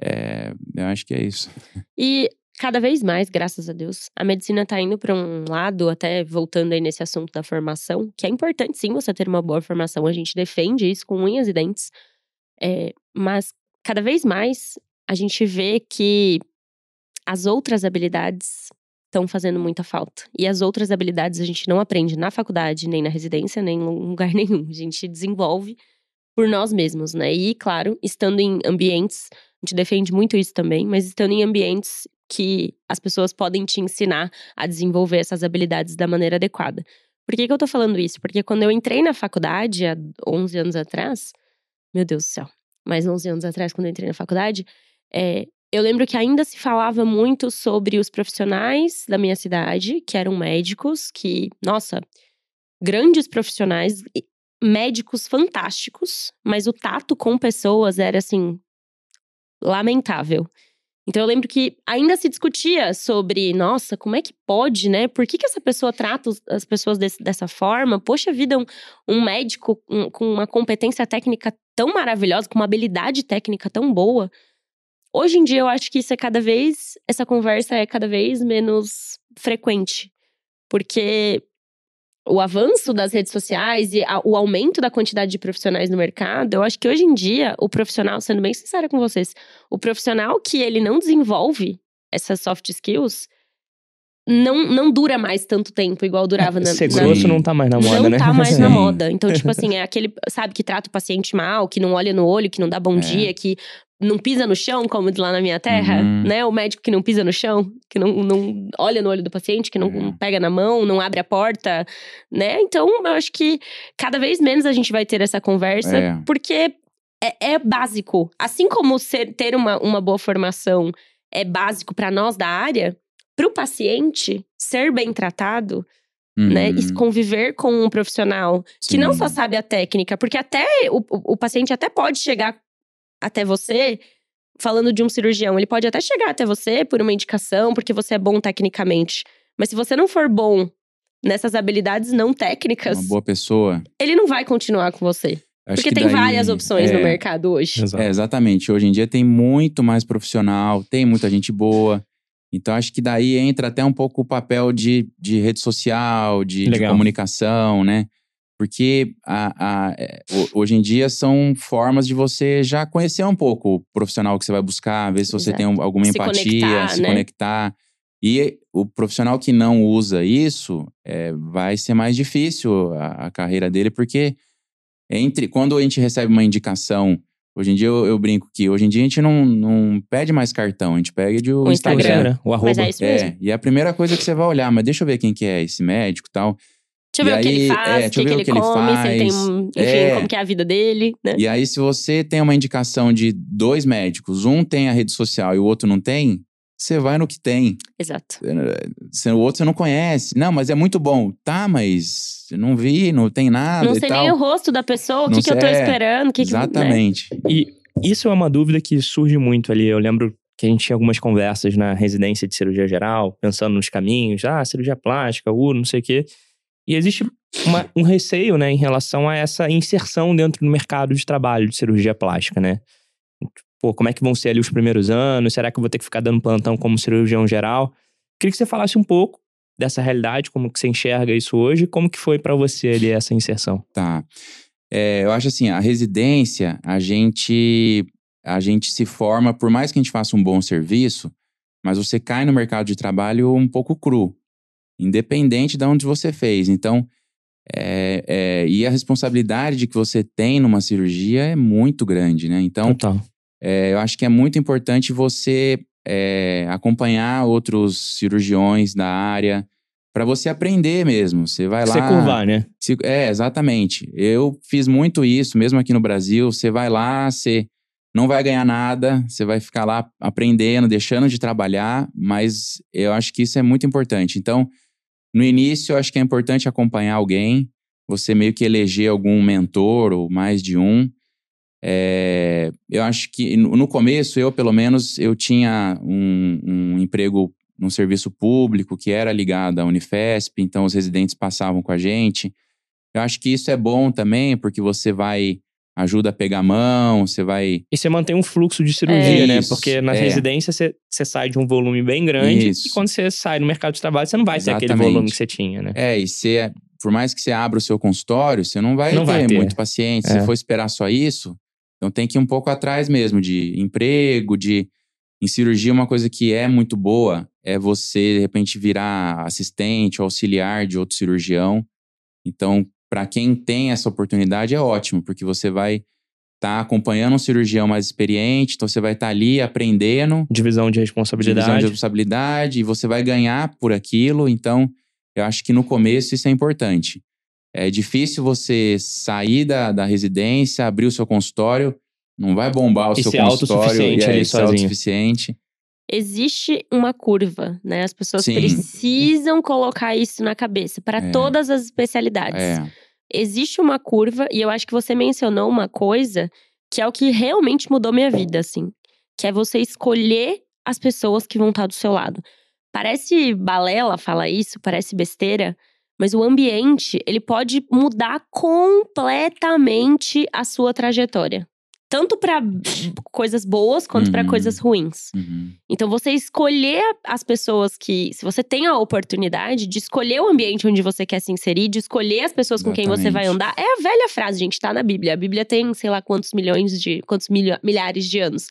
é, eu acho que é isso. [laughs] E cada vez mais, graças a Deus, a medicina tá indo para um lado, até voltando aí nesse assunto da formação, que é importante sim você ter uma boa formação, a gente defende isso com unhas e dentes. É, mas cada vez mais a gente vê que as outras habilidades estão fazendo muita falta. E as outras habilidades a gente não aprende na faculdade, nem na residência, nem em lugar [laughs] nenhum. A gente desenvolve por nós mesmos, né? E, claro, estando em ambientes, a gente defende muito isso também, mas estando em ambientes que as pessoas podem te ensinar a desenvolver essas habilidades da maneira adequada. Por que, que eu tô falando isso? Porque quando eu entrei na faculdade, há 11 anos atrás, meu Deus do céu, mais 11 anos atrás, quando eu entrei na faculdade, é, eu lembro que ainda se falava muito sobre os profissionais da minha cidade, que eram médicos, que, nossa, grandes profissionais, médicos fantásticos, mas o tato com pessoas era assim lamentável. Então eu lembro que ainda se discutia sobre, nossa, como é que pode, né? Por que, que essa pessoa trata as pessoas desse- dessa forma? Poxa vida, um, um médico um- com uma competência técnica tão maravilhosa, com uma habilidade técnica tão boa. Hoje em dia eu acho que isso é cada vez, essa conversa é cada vez menos frequente. Porque o avanço das redes sociais e a- o aumento da quantidade de profissionais no mercado, eu acho que hoje em dia, o profissional, sendo bem sincera com vocês, o profissional que ele não desenvolve essas soft skills não, não dura mais tanto tempo igual durava na, Ser na- grosso não tá mais na moda, não né? tá mais na [laughs] Sim. moda. Então, tipo assim, é aquele, sabe, que trata o paciente mal, que não olha no olho, que não dá bom É. dia, que não pisa no chão, como diz lá na minha terra, Uhum. né? O médico que não pisa no chão, que não, não olha no olho do paciente, que não É. pega na mão, não abre a porta, né? Então, eu acho que cada vez menos a gente vai ter essa conversa, É. porque é, é básico. Assim como ser, ter uma, uma boa formação é básico para nós da área, para o paciente ser bem tratado, né? Uhum. E conviver com um profissional que não Sim. só sabe a técnica, porque até o, o, o paciente até pode chegar até você falando de um cirurgião, ele pode até chegar até você por uma indicação, porque você é bom tecnicamente. Mas se você não for bom nessas habilidades não técnicas, Uma boa pessoa. ele não vai continuar com você. Acho porque que tem daí- várias opções no é, mercado hoje. É, exatamente. Hoje em dia tem muito mais profissional, tem muita gente boa. Então acho que daí entra até um pouco o papel de, de rede social, de, de comunicação, né? Porque a, a- é, ho- hoje em dia são formas de você já conhecer um pouco o profissional que você vai buscar, ver se você Exato. tem um- alguma Se empatia, conectar, se né? conectar. E o profissional que não usa isso, é, vai ser mais difícil a, a, carreira dele, porque entre quando a gente recebe uma indicação, hoje em dia eu, eu, brinco que hoje em dia a gente não, não pede mais cartão, a gente pega de o, o Instagram, Instagram, o arroba. Mas é isso mesmo. É, e é a primeira coisa que você vai olhar, mas deixa eu ver quem que é esse médico e tal. Deixa eu ver aí, o que ele faz, é, o que, que, ele, come, faz, se ele tem, enfim, é. como que é a vida dele, né? E aí, se você tem uma indicação de dois médicos, um tem a rede social e o outro não tem, você vai no que tem. Exato. O outro você não conhece. Não, mas é muito bom. Tá, mas não vi, não tem nada. Não sei nem o rosto da pessoa, o que, que eu tô é, esperando. Que exatamente. Que, né? E isso é uma dúvida que surge muito ali. Eu lembro que a gente tinha algumas conversas na residência de cirurgia geral, pensando nos caminhos, ah, cirurgia plástica, uh, não sei o quê. E existe uma, um receio, né, em relação a essa inserção dentro do mercado de trabalho de cirurgia plástica, né? pô, como é que vão ser ali os primeiros anos? Será que eu vou ter que ficar dando plantão como cirurgião geral? Queria que você falasse um pouco dessa realidade, como que você enxerga isso hoje, como que foi para você ali essa inserção? Tá. É, eu acho assim, a residência, a gente a gente se forma, por mais que a gente faça um bom serviço, mas você cai no mercado de trabalho um pouco cru, independente de onde você fez. Então, é, é, e a responsabilidade que você tem numa cirurgia é muito grande, né? Então. É, eu acho que é muito importante você é, acompanhar outros cirurgiões da área para você aprender mesmo. Você vai lá. Você curvar, né? Se, é, exatamente. Eu fiz muito isso, mesmo aqui no Brasil. Você vai lá, você não vai ganhar nada, você vai ficar lá aprendendo, deixando de trabalhar, mas eu acho que isso é muito importante. Então, no início, eu acho que é importante acompanhar alguém, você meio que eleger algum mentor ou mais de um. É, eu acho que no começo, eu pelo menos, eu tinha um, um emprego num serviço público que era ligado à Unifesp, então os residentes passavam com a gente. Eu acho que isso é bom também, porque você vai ajuda a pegar a mão, você vai. E você mantém um fluxo de cirurgia, é, né? Isso, Porque na é. residência você, você sai de um volume bem grande isso. e quando você sai no mercado de trabalho, você não vai Exatamente. ter aquele volume que você tinha, né? É, e você, por mais que você abra o seu consultório, você não vai, não ter, vai ter, muito paciente. É. Se for esperar só isso, então tem que ir um pouco atrás mesmo de emprego, de. Em cirurgia, uma coisa que é muito boa é você, de repente, virar assistente ou auxiliar de outro cirurgião. Então, para quem tem essa oportunidade, é ótimo, porque você vai estar tá acompanhando um cirurgião mais experiente, então você vai estar tá ali aprendendo. Divisão de responsabilidade. Divisão de responsabilidade, e você vai ganhar por aquilo. Então, eu acho que no começo isso é importante. É difícil você sair da, da residência, abrir o seu consultório, não vai bombar o e seu consultório e é, ser autossuficiente. Existe uma curva, né? As pessoas Sim. precisam colocar isso na cabeça para é. todas as especialidades. É. Existe uma curva, e eu acho que você mencionou uma coisa que é o que realmente mudou minha vida, assim. Que é você escolher as pessoas que vão estar do seu lado. Parece balela falar isso, parece besteira, mas o ambiente, ele pode mudar completamente a sua trajetória. Tanto para coisas boas quanto uhum. para coisas ruins. Uhum. Então, você escolher as pessoas que. Se você tem a oportunidade de escolher o ambiente onde você quer se inserir, de escolher as pessoas Exatamente. com quem você vai andar, é a velha frase, gente, tá na Bíblia. A Bíblia tem, sei lá, quantos milhões de. quantos milhares de anos.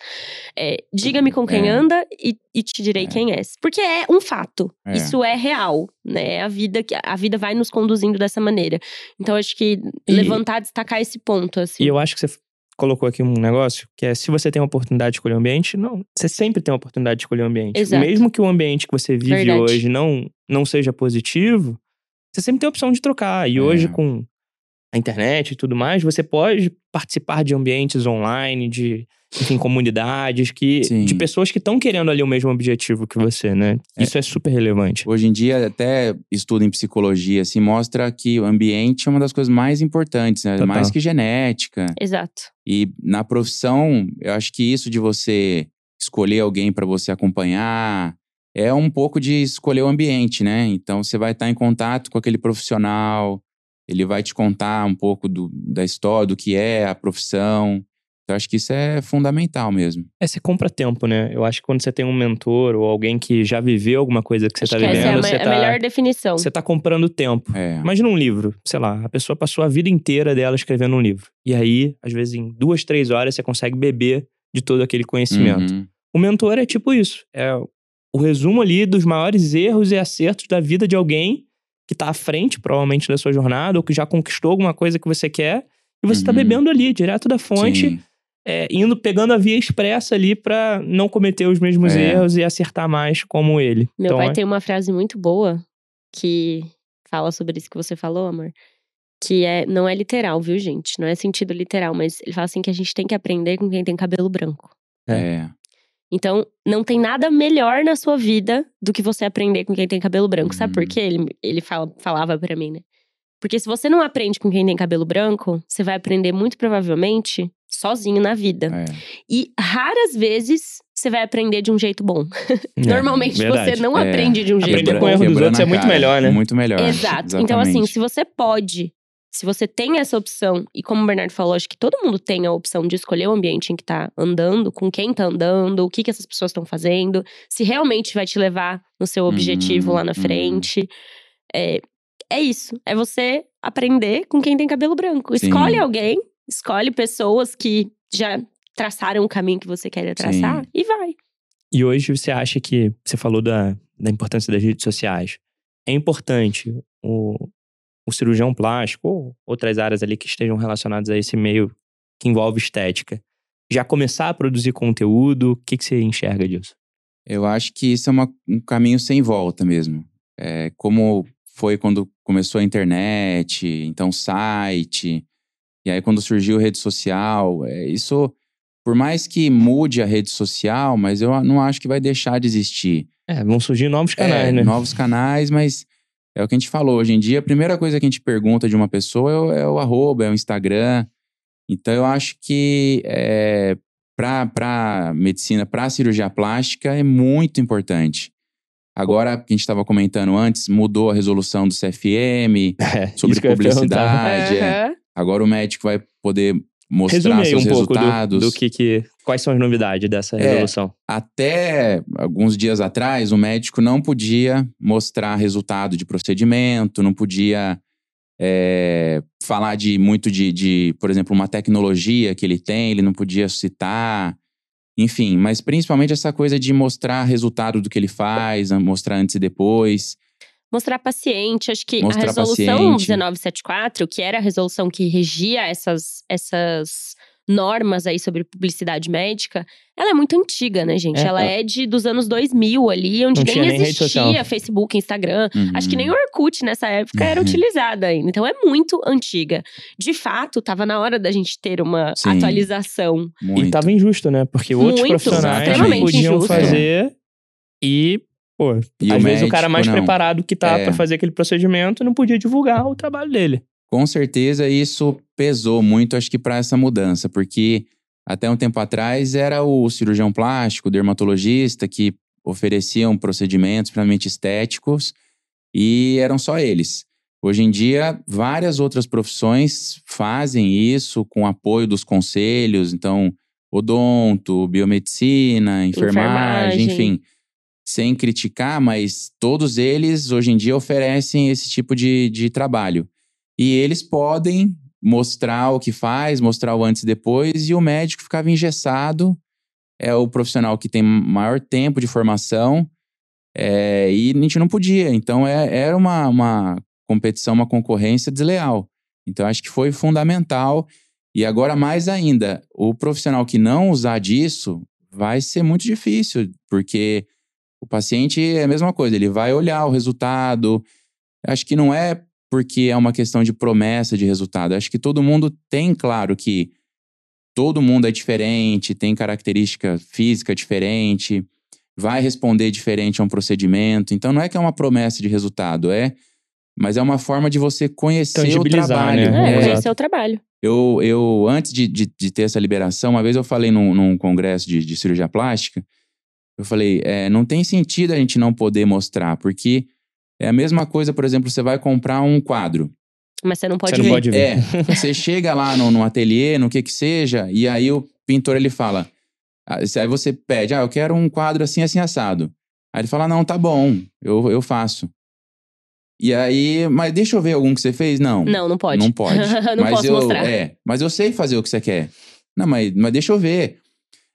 É, Diga-me com quem é. anda e, e, te direi é. quem és. Porque é um fato. É. Isso é real, né? A vida, a vida vai nos conduzindo dessa maneira. Então, acho que e, levantar, destacar esse ponto, assim. E eu acho que você colocou aqui um negócio que é se você tem a oportunidade de escolher o ambiente, não, você sempre tem a oportunidade de escolher o ambiente. Exato. Mesmo que o ambiente que você vive Verdade. hoje não não seja positivo, você sempre tem a opção de trocar. E é. hoje com a internet e tudo mais, você pode participar de ambientes online, de enfim, comunidades que Sim. de pessoas que estão querendo ali o mesmo objetivo que você, né? É. Isso é super relevante. Hoje em dia, até estudo em psicologia, assim, mostra que o ambiente é uma das coisas mais importantes, né? Mais que genética. Exato. E na profissão, eu acho que isso de você escolher alguém para você acompanhar é um pouco de escolher o ambiente, né? Então você vai estar em contato com aquele profissional, ele vai te contar um pouco do, da história, do que é a profissão. Eu acho que isso é fundamental mesmo. É, você compra tempo, né? Eu acho que quando você tem um mentor ou alguém que já viveu alguma coisa que você acho tá vivendo, essa é a, você a tá, melhor definição. Você tá comprando tempo. É. Imagina um livro, sei lá, a pessoa passou a vida inteira dela escrevendo um livro. E aí, às vezes, em duas, três horas, você consegue beber de todo aquele conhecimento. Uhum. O mentor é tipo isso. É o resumo ali dos maiores erros e acertos da vida de alguém que tá à frente, provavelmente, da sua jornada, ou que já conquistou alguma coisa que você quer, e você tá uhum. bebendo ali, direto da fonte, é, indo, pegando a via expressa ali para não cometer os mesmos é. erros e acertar mais como ele. Meu então, pai é... tem uma frase muito boa que fala sobre isso que você falou, amor. Que é, não é literal, viu, gente? Não é sentido literal, mas ele fala assim que a gente tem que aprender com quem tem cabelo branco. É. Então, não tem nada melhor na sua vida do que você aprender com quem tem cabelo branco. Sabe por uhum. quê? Ele, ele fala, falava para mim, né? Porque se você não aprende com quem tem cabelo branco, você vai aprender muito provavelmente sozinho na vida. É. E raras vezes você vai aprender de um jeito bom. [laughs] É, Normalmente verdade. você não é. aprende de um jeito aprender bom. Aprender com erro dos outros é muito melhor, né? Muito melhor. Exato. Exatamente. Então, assim, se você pode se você tem essa opção, e como o Bernardo falou, acho que todo mundo tem a opção de escolher o ambiente em que tá andando, com quem tá andando, o que, que essas pessoas estão fazendo, se realmente vai te levar no seu objetivo lá na uhum. frente. Uhum. É, é isso. É você aprender com quem tem cabelo branco. Sim. Escolhe alguém, escolhe pessoas que já traçaram o caminho que você quer traçar Sim. e vai. E hoje você acha que você falou da, da importância das redes sociais. É importante o, o cirurgião plástico ou outras áreas ali que estejam relacionadas a esse meio que envolve estética, já começar a produzir conteúdo? O que, que você enxerga disso? Eu acho que isso é uma, um caminho sem volta mesmo. É, como foi quando começou a internet, então site, e aí quando surgiu a rede social, é, isso, por mais que mude a rede social, mas eu não acho que vai deixar de existir. É, vão surgir novos canais, é, né? Novos canais, mas é o que a gente falou. Hoje em dia, a primeira coisa que a gente pergunta de uma pessoa é o, é o arroba, é o Instagram. Então, eu acho que é, para medicina, para cirurgia plástica, é muito importante. Agora, que a gente estava comentando antes, mudou a resolução do CFM é, sobre publicidade. É. Agora o médico vai poder mostrar Resumei seus um resultados. Pouco do, do que, que quais são as novidades dessa é, resolução. É, até alguns dias atrás, o médico não podia mostrar resultado de procedimento, não podia é, falar de muito de, de, por exemplo, uma tecnologia que ele tem, ele não podia citar. Enfim, mas principalmente essa coisa de mostrar resultado do que ele faz, mostrar antes e depois mostrar paciente. Acho que mostrar a resolução paciente. 1974, que era a resolução que regia essas, essas normas aí sobre publicidade médica, ela é muito antiga, né, gente? É, ela é. é de dos anos 2000 ali, onde nem, nem existia Facebook, Instagram. Uhum. Acho que nem o Orkut nessa época uhum. era utilizada ainda. Então é muito antiga. De fato, tava na hora da gente ter uma Sim. atualização. Muito. E tava injusto, né? Porque outros muito, profissionais podiam injusto. fazer e Pô, e às vezes o cara mais não. preparado que tá é. para fazer aquele procedimento não podia divulgar o trabalho dele. Com certeza isso pesou muito, acho que, para essa mudança, porque até um tempo atrás era o cirurgião plástico, o dermatologista que ofereciam procedimentos puramente estéticos e eram só eles. Hoje em dia, várias outras profissões fazem isso com apoio dos conselhos, então, odonto, biomedicina, enfermagem, enfermagem. enfim sem criticar, mas todos eles hoje em dia oferecem esse tipo de, de trabalho. E eles podem mostrar o que faz, mostrar o antes e depois, e o médico ficava engessado. É o profissional que tem maior tempo de formação, é, e a gente não podia. Então é, era uma, uma competição, uma concorrência desleal. Então acho que foi fundamental. E agora, mais ainda, o profissional que não usar disso vai ser muito difícil, porque o paciente é a mesma coisa, ele vai olhar o resultado. Acho que não é porque é uma questão de promessa de resultado. Acho que todo mundo tem claro que todo mundo é diferente, tem característica física diferente, vai responder diferente a um procedimento. Então não é que é uma promessa de resultado, é mas é uma forma de você conhecer o trabalho. Né? É, conhecer o trabalho. Eu, eu antes de, de, de, ter essa liberação, uma vez eu falei num, num congresso de, de cirurgia plástica, eu falei, é, não tem sentido a gente não poder mostrar, porque é a mesma coisa, por exemplo, você vai comprar um quadro. Mas você não pode você ver. Não pode ver. É, você chega lá no, no ateliê, no que que seja, e aí o pintor ele fala, ah, aí você pede, ah, eu quero um quadro assim, assim, assado. Aí ele fala, não, tá bom, eu, eu faço. E aí, mas deixa eu ver algum que você fez? Não. Não, não pode. Não pode. [laughs] não mas posso eu, mostrar. É, mas eu sei fazer o que você quer. Não, mas, mas deixa eu ver.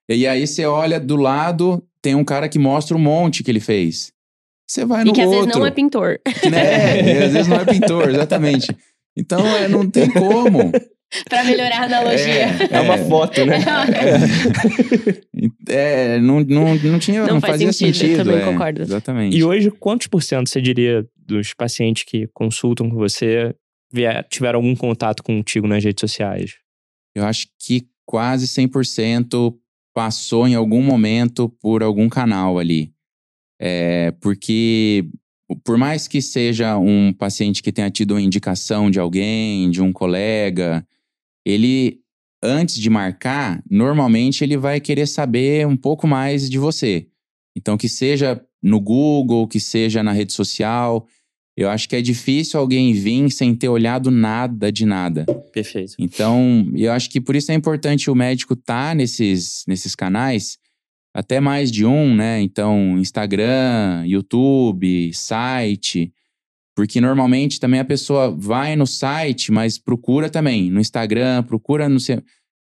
E aí você olha do lado, tem um cara que mostra um monte que ele fez. Você vai no e que outro. às vezes não é pintor. [laughs] né? às vezes não é pintor, exatamente. Então, é, não tem como. [laughs] pra melhorar a analogia. É, é uma foto, né? [laughs] é, não, não, não tinha, não, não faz fazia sentido. sentido. Eu também é, concordo. Exatamente. E hoje, quantos por cento você diria dos pacientes que consultam com você vier, tiveram algum contato contigo nas redes sociais? Eu acho que quase 100% passou em algum momento por algum canal ali. É, porque por mais que seja um paciente que tenha tido uma indicação de alguém, de um colega, ele antes de marcar, normalmente ele vai querer saber um pouco mais de você. Então que seja no Google, que seja na rede social, eu acho que é difícil alguém vir sem ter olhado nada de nada. Perfeito. Então, eu acho que por isso é importante o médico estar tá nesses, nesses canais, até mais de um, né? Então, Instagram, YouTube, site. Porque normalmente também a pessoa vai no site, mas procura também no Instagram, procura no.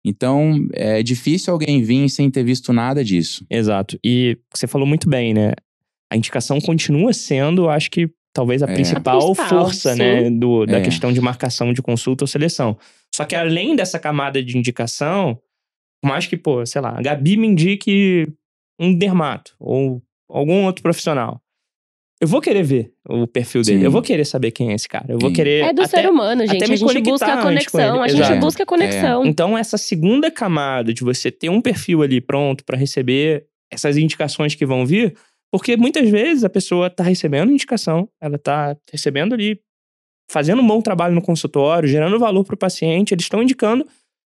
Então, é difícil alguém vir sem ter visto nada disso. Exato. E você falou muito bem, né? A indicação continua sendo, acho que talvez a, é. principal, a principal, força, sim. né, do, da é. questão de marcação de consulta ou seleção. Só que além dessa camada de indicação, mais que, pô, sei lá, a Gabi me indique um dermato ou algum outro profissional. Eu vou querer ver o perfil dele. Sim. Eu vou querer saber quem é esse cara. Eu vou querer. É do até, ser humano, gente. A gente busca a conexão. A gente Exato. busca a conexão. É. Então, essa segunda camada de você ter um perfil ali pronto para receber essas indicações que vão vir, porque muitas vezes a pessoa está recebendo indicação, ela está recebendo ali, fazendo um bom trabalho no consultório, gerando valor para o paciente, eles estão indicando,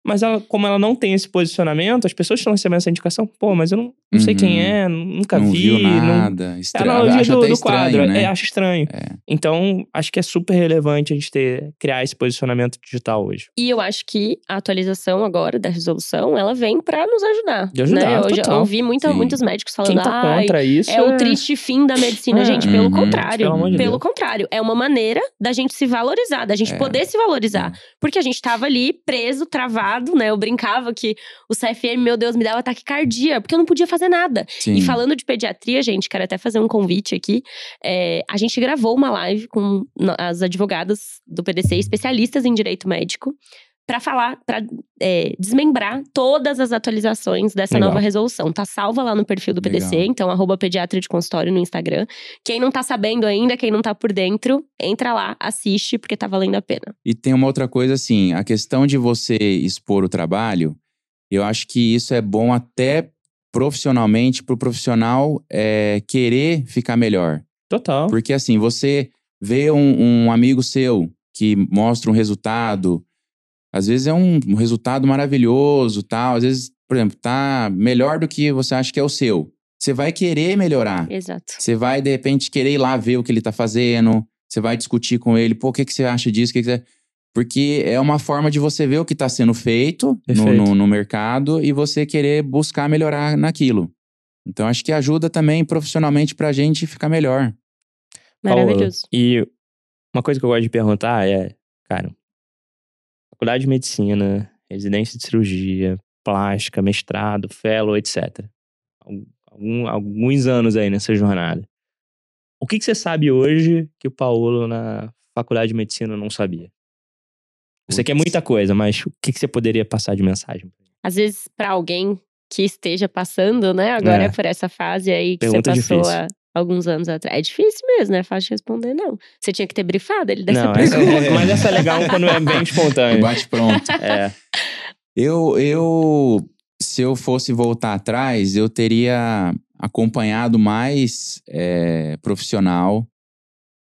mas ela, como ela não tem esse posicionamento, as pessoas estão recebendo essa indicação, pô, mas eu não, não uhum. sei quem uhum. é, nunca não vi. Viu nada. Não... Estranho. Ela acho do, do estranho, quadro, né? é, acho estranho. É. Então, acho que é super relevante a gente ter, criar esse posicionamento digital hoje. E eu acho que a atualização agora da resolução, ela vem para nos ajudar. De ajudar, né? Eu já ouvi muita, muitos médicos falando, Quem tá contra isso é, o triste fim da medicina. É. Gente, pelo Uhum. contrário. Pelo amor de pelo Deus. contrário. É uma maneira da gente se valorizar, da gente É. poder se valorizar. Porque a gente tava ali preso, travado, né? Eu brincava que o CFM, meu Deus, me dava taquicardia, porque eu não podia fazer nada. Sim. E falando de pediatria, gente, quero até fazer um convite aqui. É, a gente gravou uma live com as advogadas do PDC, especialistas em direito médico, para falar, para desmembrar todas as atualizações dessa Legal. nova resolução. Tá salva lá no perfil do PDC, Legal. então arroba pediatra de consultório no Instagram. Quem não tá sabendo ainda, quem não tá por dentro, entra lá, assiste, porque tá valendo a pena. E tem uma outra coisa assim, a questão de você expor o trabalho, eu acho que isso é bom até profissionalmente para o profissional é, querer ficar melhor. Total. Porque assim, você vê um, um amigo seu que mostra um resultado, às vezes é um, resultado maravilhoso, tal, às vezes, por exemplo, tá melhor do que você acha que é o seu. Você vai querer melhorar. Exato. Você vai, de repente, querer ir lá ver o que ele tá fazendo. Você vai discutir com ele, pô, o que, que você acha disso? O que que você... Porque é uma forma de você ver o que está sendo feito no, no, no mercado e você querer buscar melhorar naquilo. Então, acho que ajuda também profissionalmente pra gente ficar melhor. Maravilhoso. Paola, E uma coisa que eu gosto de perguntar é, cara, faculdade de medicina, residência de cirurgia, plástica, mestrado, fellow, etc. Algum- alguns anos aí nessa jornada. O que, que você sabe hoje que o Paulo na faculdade de medicina não sabia? Eu sei que é muita coisa, mas o que, que você poderia passar de mensagem? Às vezes, para alguém que esteja passando, né, agora É. por essa fase aí que Pergunta você passou difícil. há alguns anos atrás. É difícil mesmo, né? Fácil de responder, não. Você tinha que ter brifado ele dessa Não, pergunta. mas essa é legal quando é bem espontâneo. Bate pronto. É, eu, eu, se eu fosse voltar atrás, eu teria acompanhado mais é, profissional.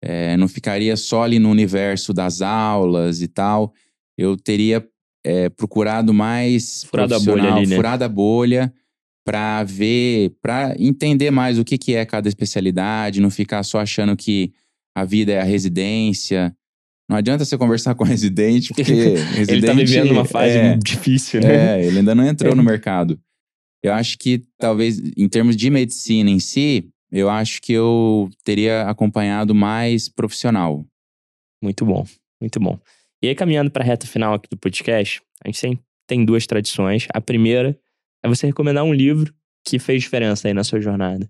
É, não ficaria só ali no universo das aulas e tal. Eu teria é, procurado mais Furado a bolha ali, né? furado a bolha para ver, para entender mais o que, que é cada especialidade, não ficar só achando que a vida é a residência. Não adianta você conversar [laughs] com residente, porque residente, ele tá vivendo uma fase é, difícil, né? é, ele ainda não entrou É. no mercado. Eu acho que talvez, em termos de medicina em si, eu acho que eu teria acompanhado mais profissional. Muito bom, muito bom. E aí, caminhando para a reta final aqui do podcast, a gente tem duas tradições. A primeira é você recomendar um livro que fez diferença aí na sua jornada?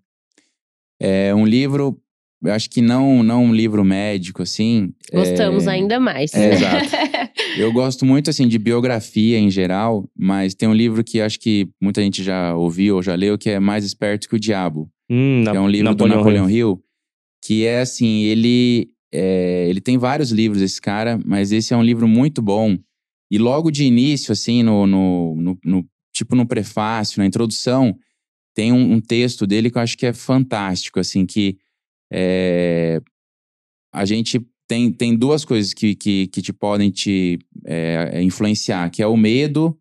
É um livro, eu acho que não, não um livro médico, assim. Gostamos é... ainda mais. É, exato. [laughs] eu gosto muito, assim, de biografia em geral, mas tem um livro que acho que muita gente já ouviu ou já leu, que é Mais Esperto que o Diabo. Hum, que é um livro Napoleão do Napoleão Hill. Hill, que é assim, ele, é, ele tem vários livros, esse cara, mas esse é um livro muito bom. E logo de início, assim, no, no, no, no tipo no prefácio, na introdução, tem um, um, texto dele que eu acho que é fantástico, assim, que é, a gente tem, tem duas coisas que, que, que te podem te é, influenciar, que é o medo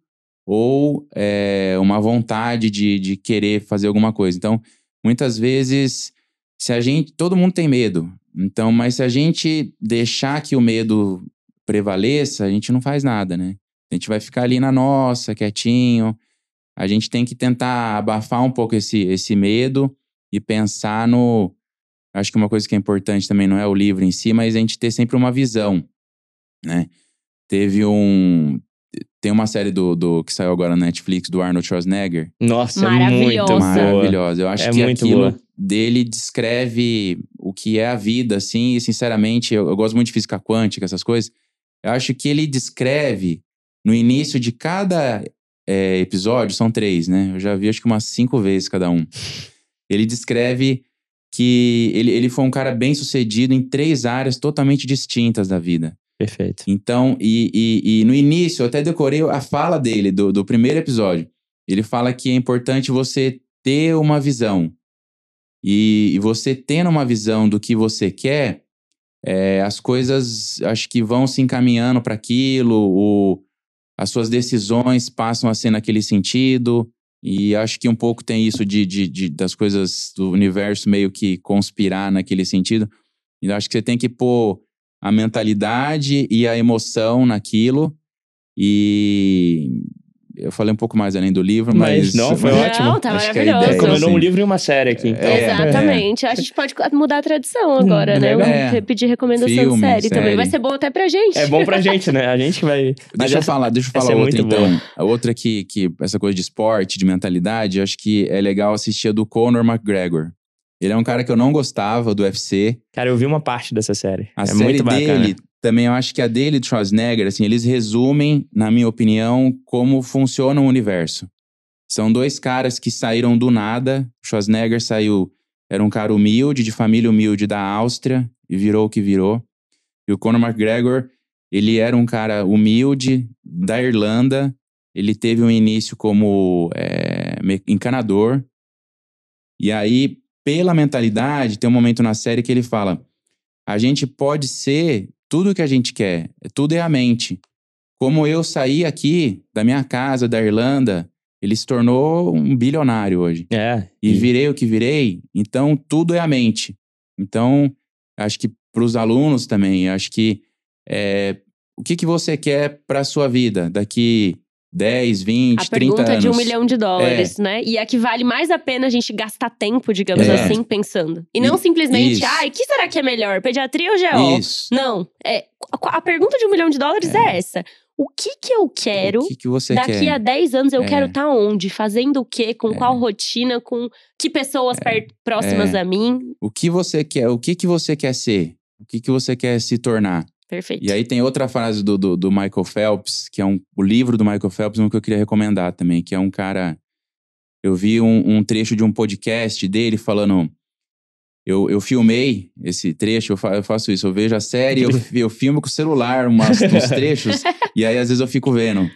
ou é, uma vontade de, de querer fazer alguma coisa. Então, muitas vezes, se a gente. Todo mundo tem medo. Então, mas se a gente deixar que o medo prevaleça, a gente não faz nada, né? A gente vai ficar ali na nossa, quietinho. A gente tem que tentar abafar um pouco esse, esse medo e pensar no. Acho que uma coisa que é importante também não é o livro em si, mas a gente ter sempre uma visão, né? Teve um. Tem uma série do, do que saiu agora na Netflix do Arnold Schwarzenegger. Nossa, é muito maravilhosa. Eu acho é que aquilo boa. dele descreve o que é a vida, assim, e sinceramente, eu, eu gosto muito de física quântica, essas coisas. Eu acho que ele descreve no início de cada é, episódio, são três, né? Eu já vi acho que umas cinco vezes cada um. Ele descreve que ele, ele foi um cara bem sucedido em três áreas totalmente distintas da vida. Perfeito. Então, e, e, e, no início, eu até decorei a fala dele, do, do primeiro episódio. Ele fala que é importante você ter uma visão. E, e você tendo uma visão do que você quer, é, as coisas acho que vão se encaminhando para aquilo, o, as suas decisões passam a ser naquele sentido. E acho que um pouco tem isso de, de, de, das coisas do universo meio que conspirar naquele sentido. E acho que você tem que pôr a mentalidade e a emoção naquilo. E eu falei um pouco mais além do livro, mas. mas não, foi não, ótimo. Não, tá Acho maravilhoso. Ideia, Combinou um livro e uma série aqui. Então. É, Exatamente. É. A gente pode mudar a tradição agora, hum, né? É. Pedir recomendação Filme, de série, série, também. Vai ser bom até pra gente. É bom pra gente, né? A gente vai. deixa eu falar, deixa eu falar é outra então. Boa. A outra que, que, essa coisa de esporte, de mentalidade, acho que é legal assistir a do Conor McGregor. Ele é um cara que eu não gostava do UFC. Cara, eu vi uma parte dessa série. A é série muito dele também eu acho que a dele do Schwarzenegger, assim, eles resumem, na minha opinião, como funciona o universo. São dois caras que saíram do nada. Schwarzenegger saiu, era um cara humilde, de família humilde da Áustria, e virou o que virou. E o Conor McGregor, ele era um cara humilde da Irlanda. Ele teve um início como é, encanador. E aí, pela mentalidade, tem um momento na série que ele fala: a gente pode ser tudo que a gente quer, tudo é a mente. Como eu saí aqui da minha casa, da Irlanda, ele se tornou um bilionário hoje. É. E, virei o que virei, então tudo é a mente. Então, acho que para os alunos também, acho que é, o que, que você quer para a sua vida daqui 10, 20, a 30 anos. A pergunta de um milhão de dólares, é. né? E é que vale mais a pena a gente gastar tempo, digamos é. assim, pensando. E não e, simplesmente, ai, ah, o que será que é melhor? Pediatria ou GO? Isso. Não. É, a, a pergunta de um milhão de dólares é, é essa. O que que eu quero? O que, que você daqui quer? a 10 anos eu é. quero estar tá onde? Fazendo o quê? Com é. qual rotina? Com que pessoas é. próximas a mim? O que você quer? O que que você quer ser? O que que você quer se tornar? Perfeito. E aí tem outra frase do, do, do, Michael Phelps, que é um, o livro do Michael Phelps, um que eu queria recomendar também, que é um cara. Eu vi um, um trecho de um podcast dele falando. Eu, eu filmei esse trecho, eu, fa, eu faço isso, eu vejo a série, eu, [laughs] eu filmo com o celular umas, uns [laughs] trechos, e aí às vezes eu fico vendo.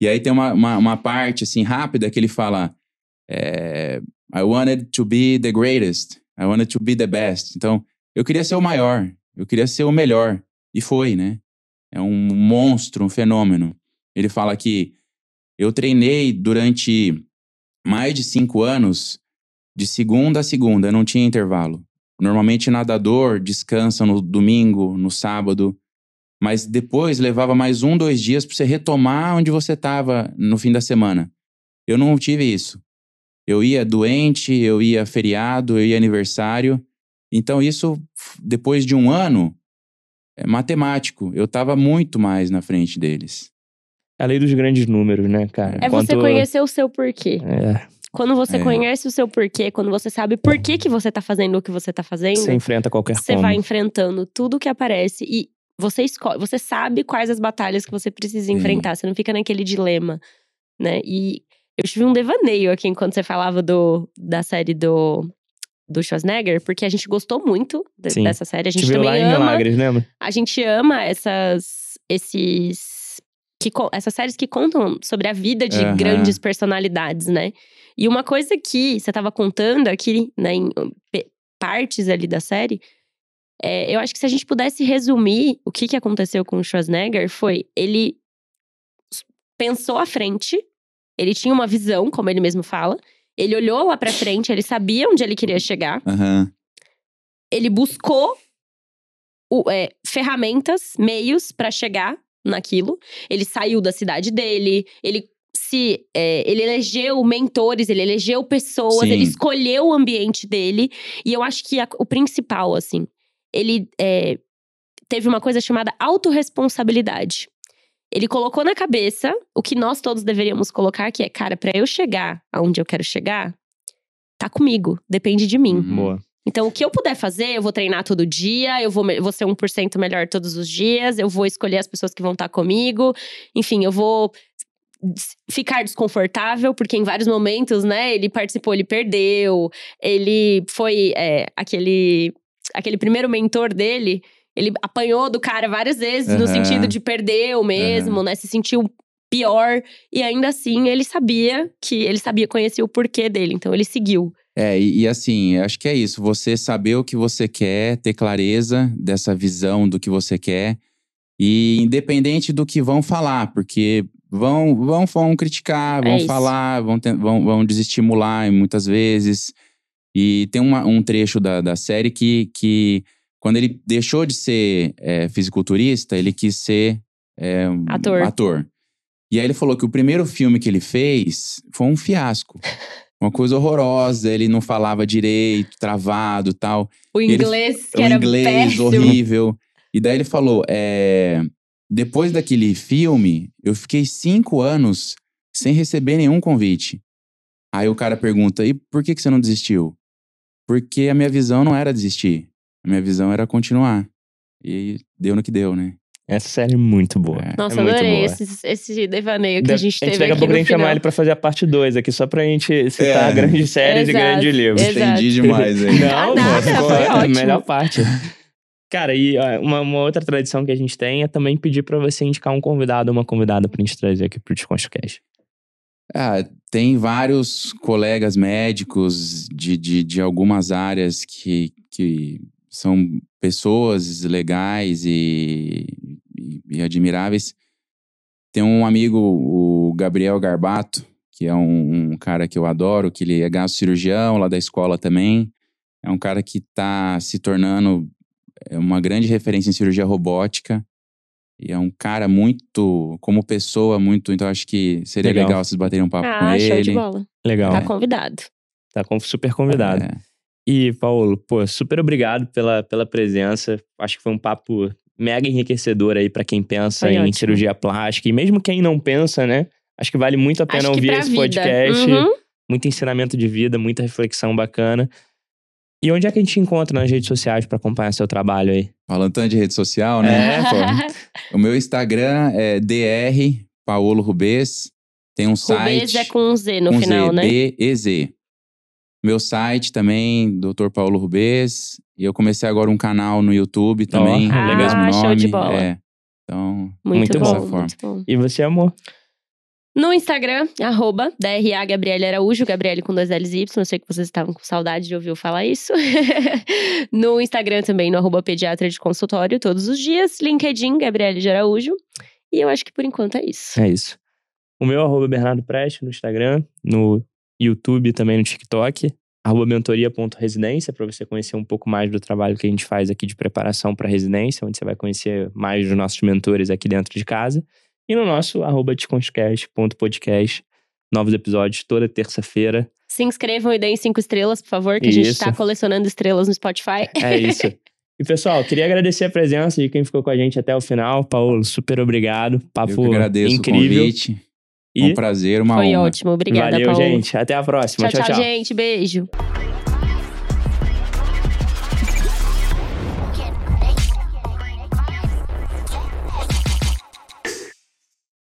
E aí tem uma, uma, uma parte assim rápida que ele fala: é, I wanted to be the greatest, I wanted to be the best. Então, eu queria ser o maior, eu queria ser o melhor. E foi, né? É um monstro, um fenômeno. Ele fala que eu treinei durante mais de cinco anos, de segunda a segunda, não tinha intervalo. Normalmente nadador descansa no domingo, no sábado, mas depois levava mais um, dois dias para você retomar onde você estava no fim da semana. Eu não tive isso. Eu ia doente, eu ia feriado, eu ia aniversário. Então, isso, depois de um ano, matemático. Eu estava muito mais na frente deles. É a lei dos grandes números, né, cara? É Quanto... você conhecer o seu porquê. É. Quando você É. conhece o seu porquê, quando você sabe por que, que você tá fazendo o que você tá fazendo, Você enfrenta qualquer você como. vai enfrentando tudo que aparece e você escolhe, você sabe quais as batalhas que você precisa Sim. enfrentar, você não fica naquele dilema, né? E eu tive um devaneio aqui enquanto você falava do, da série do, do Schwarzenegger, porque a gente gostou muito de- dessa série, a Te gente também em ama, Milagres, lembra? a gente ama essas esses que essas séries que contam sobre a vida de Aham. grandes personalidades, né? E uma coisa que você estava contando aqui, né, em partes ali da série, é, eu acho que se a gente pudesse resumir o que, que aconteceu com o Schwarzenegger, foi ele pensou à frente, ele tinha uma visão, como ele mesmo fala, ele olhou lá pra frente, ele sabia onde ele queria chegar, Aham. ele buscou o- é, ferramentas, meios pra chegar naquilo. Ele saiu da cidade dele, ele se é, ele elegeu mentores, ele elegeu pessoas, Sim. ele escolheu o ambiente dele. E eu acho que a- o principal, assim, ele é, teve uma coisa chamada autorresponsabilidade. Ele colocou na cabeça o que nós todos deveríamos colocar, que é, cara, pra eu chegar aonde eu quero chegar, tá comigo, depende de mim. Uhum. Boa. Então, o que eu puder fazer, eu vou treinar todo dia, eu vou, vou ser 1% melhor todos os dias, eu vou escolher as pessoas que vão estar comigo. Enfim, eu vou ficar desconfortável, porque em vários momentos, né, ele participou, ele perdeu, ele foi é, aquele, aquele primeiro mentor dele, ele apanhou do cara várias vezes, no Aham. sentido de perdeu mesmo, né, se sentiu pior, e ainda assim ele sabia que, ele sabia, conhecia o porquê dele, então ele seguiu. É, e, e assim, acho que é isso. Você saber o que você quer, ter clareza dessa visão do que você quer. E independente do que vão falar, porque vão, vão, vão criticar, É vão isso. falar, vão, ten- vão, vão desestimular muitas vezes. E tem uma- um trecho da, da série que, que, quando ele deixou de ser é, fisiculturista, ele quis ser é, um Ator. ator. E aí ele falou que o primeiro filme que ele fez foi um fiasco. [laughs] Uma coisa horrorosa, ele não falava direito, travado tal. O Ele- inglês, que o era inglês péssimo. horrível. E daí ele falou: é, depois daquele filme, eu fiquei cinco anos sem receber nenhum convite. Aí o cara pergunta: e por que, que você não desistiu? Porque a minha visão não era desistir. A minha visão era continuar. E deu no que deu, né? Essa série é muito boa. É. Nossa, é muito adorei boa. esse, esse devaneio que Da- a gente teve daqui a pouco a gente chamar ele pra fazer a parte 2 aqui, só pra gente citar É. grandes séries e grandes livros. Exato. Estendi demais aí. [laughs] Não, Ah, nada, ficou foi a ótimo. melhor parte. Cara, e ó, uma, uma outra tradição que a gente tem é também pedir pra você indicar um convidado ou uma convidada pra gente trazer aqui pro DesconstruCast. Ah, tem vários colegas médicos de, de, de algumas áreas que, que são pessoas legais e, e, e admiráveis. Tem um amigo, o Gabriel Garbato, que é um, um cara que eu adoro, que ele é gastrocirurgião lá da escola também. É um cara que está se tornando é, uma grande referência em cirurgia robótica. E é um cara muito, como pessoa, muito. Então acho que seria Legal. legal, vocês baterem um papo com Ah, show ele. de bola. Legal. Tá convidado. Tá com- super convidado. É. E, Paulo, pô, super obrigado pela, pela presença. Acho que foi um papo mega enriquecedor aí pra quem pensa Foi em ótimo. cirurgia plástica. E mesmo quem não pensa, né? Acho que vale muito a pena ouvir esse vida. podcast. Uhum. Muito ensinamento de vida, muita reflexão bacana. E onde é que a gente encontra nas redes sociais pra acompanhar seu trabalho aí? Falando tanto de rede social, né? É, pô. [laughs] O meu Instagram é dr Paulo Rubês. Tem um Rubês site. é com um Z no com final, Z, né? B-E-Z. Meu site também, Dr. Paulo Rubês. E eu comecei agora um canal no YouTube também. Ah, com o mesmo legal. show de nome. bola. É. Então, Muito, Muito bom, bom. muito bom. E você, amor? No Instagram, arroba DRA Gabriele Araújo, Gabriele com dois L's e Y. Eu sei que vocês estavam com saudade de ouvir eu falar isso. [laughs] no Instagram também, no arroba pediatra de consultório, todos os dias. LinkedIn, Gabriele de Araújo. E eu acho que por enquanto é isso. É isso. O meu arroba Bernardo Preste no Instagram, no YouTube também no TikTok. Arroba mentoria.residência, para você conhecer um pouco mais do trabalho que a gente faz aqui de preparação para residência, onde você vai conhecer mais dos nossos mentores aqui dentro de casa. E no nosso arroba desconstrucast.podcast. Novos episódios toda terça-feira. Se inscrevam e deem cinco estrelas, por favor, que a gente Isso. tá colecionando estrelas no Spotify. É isso. E pessoal, queria agradecer a presença de quem ficou com a gente até o final. Paulo, super obrigado. eu Papo que agradeço incrível. o convite. E um prazer, uma foi honra. ótimo. Obrigada, Valeu, Paulo. gente. Até a próxima. tchau, tchau. tchau, tchau. gente. Beijo.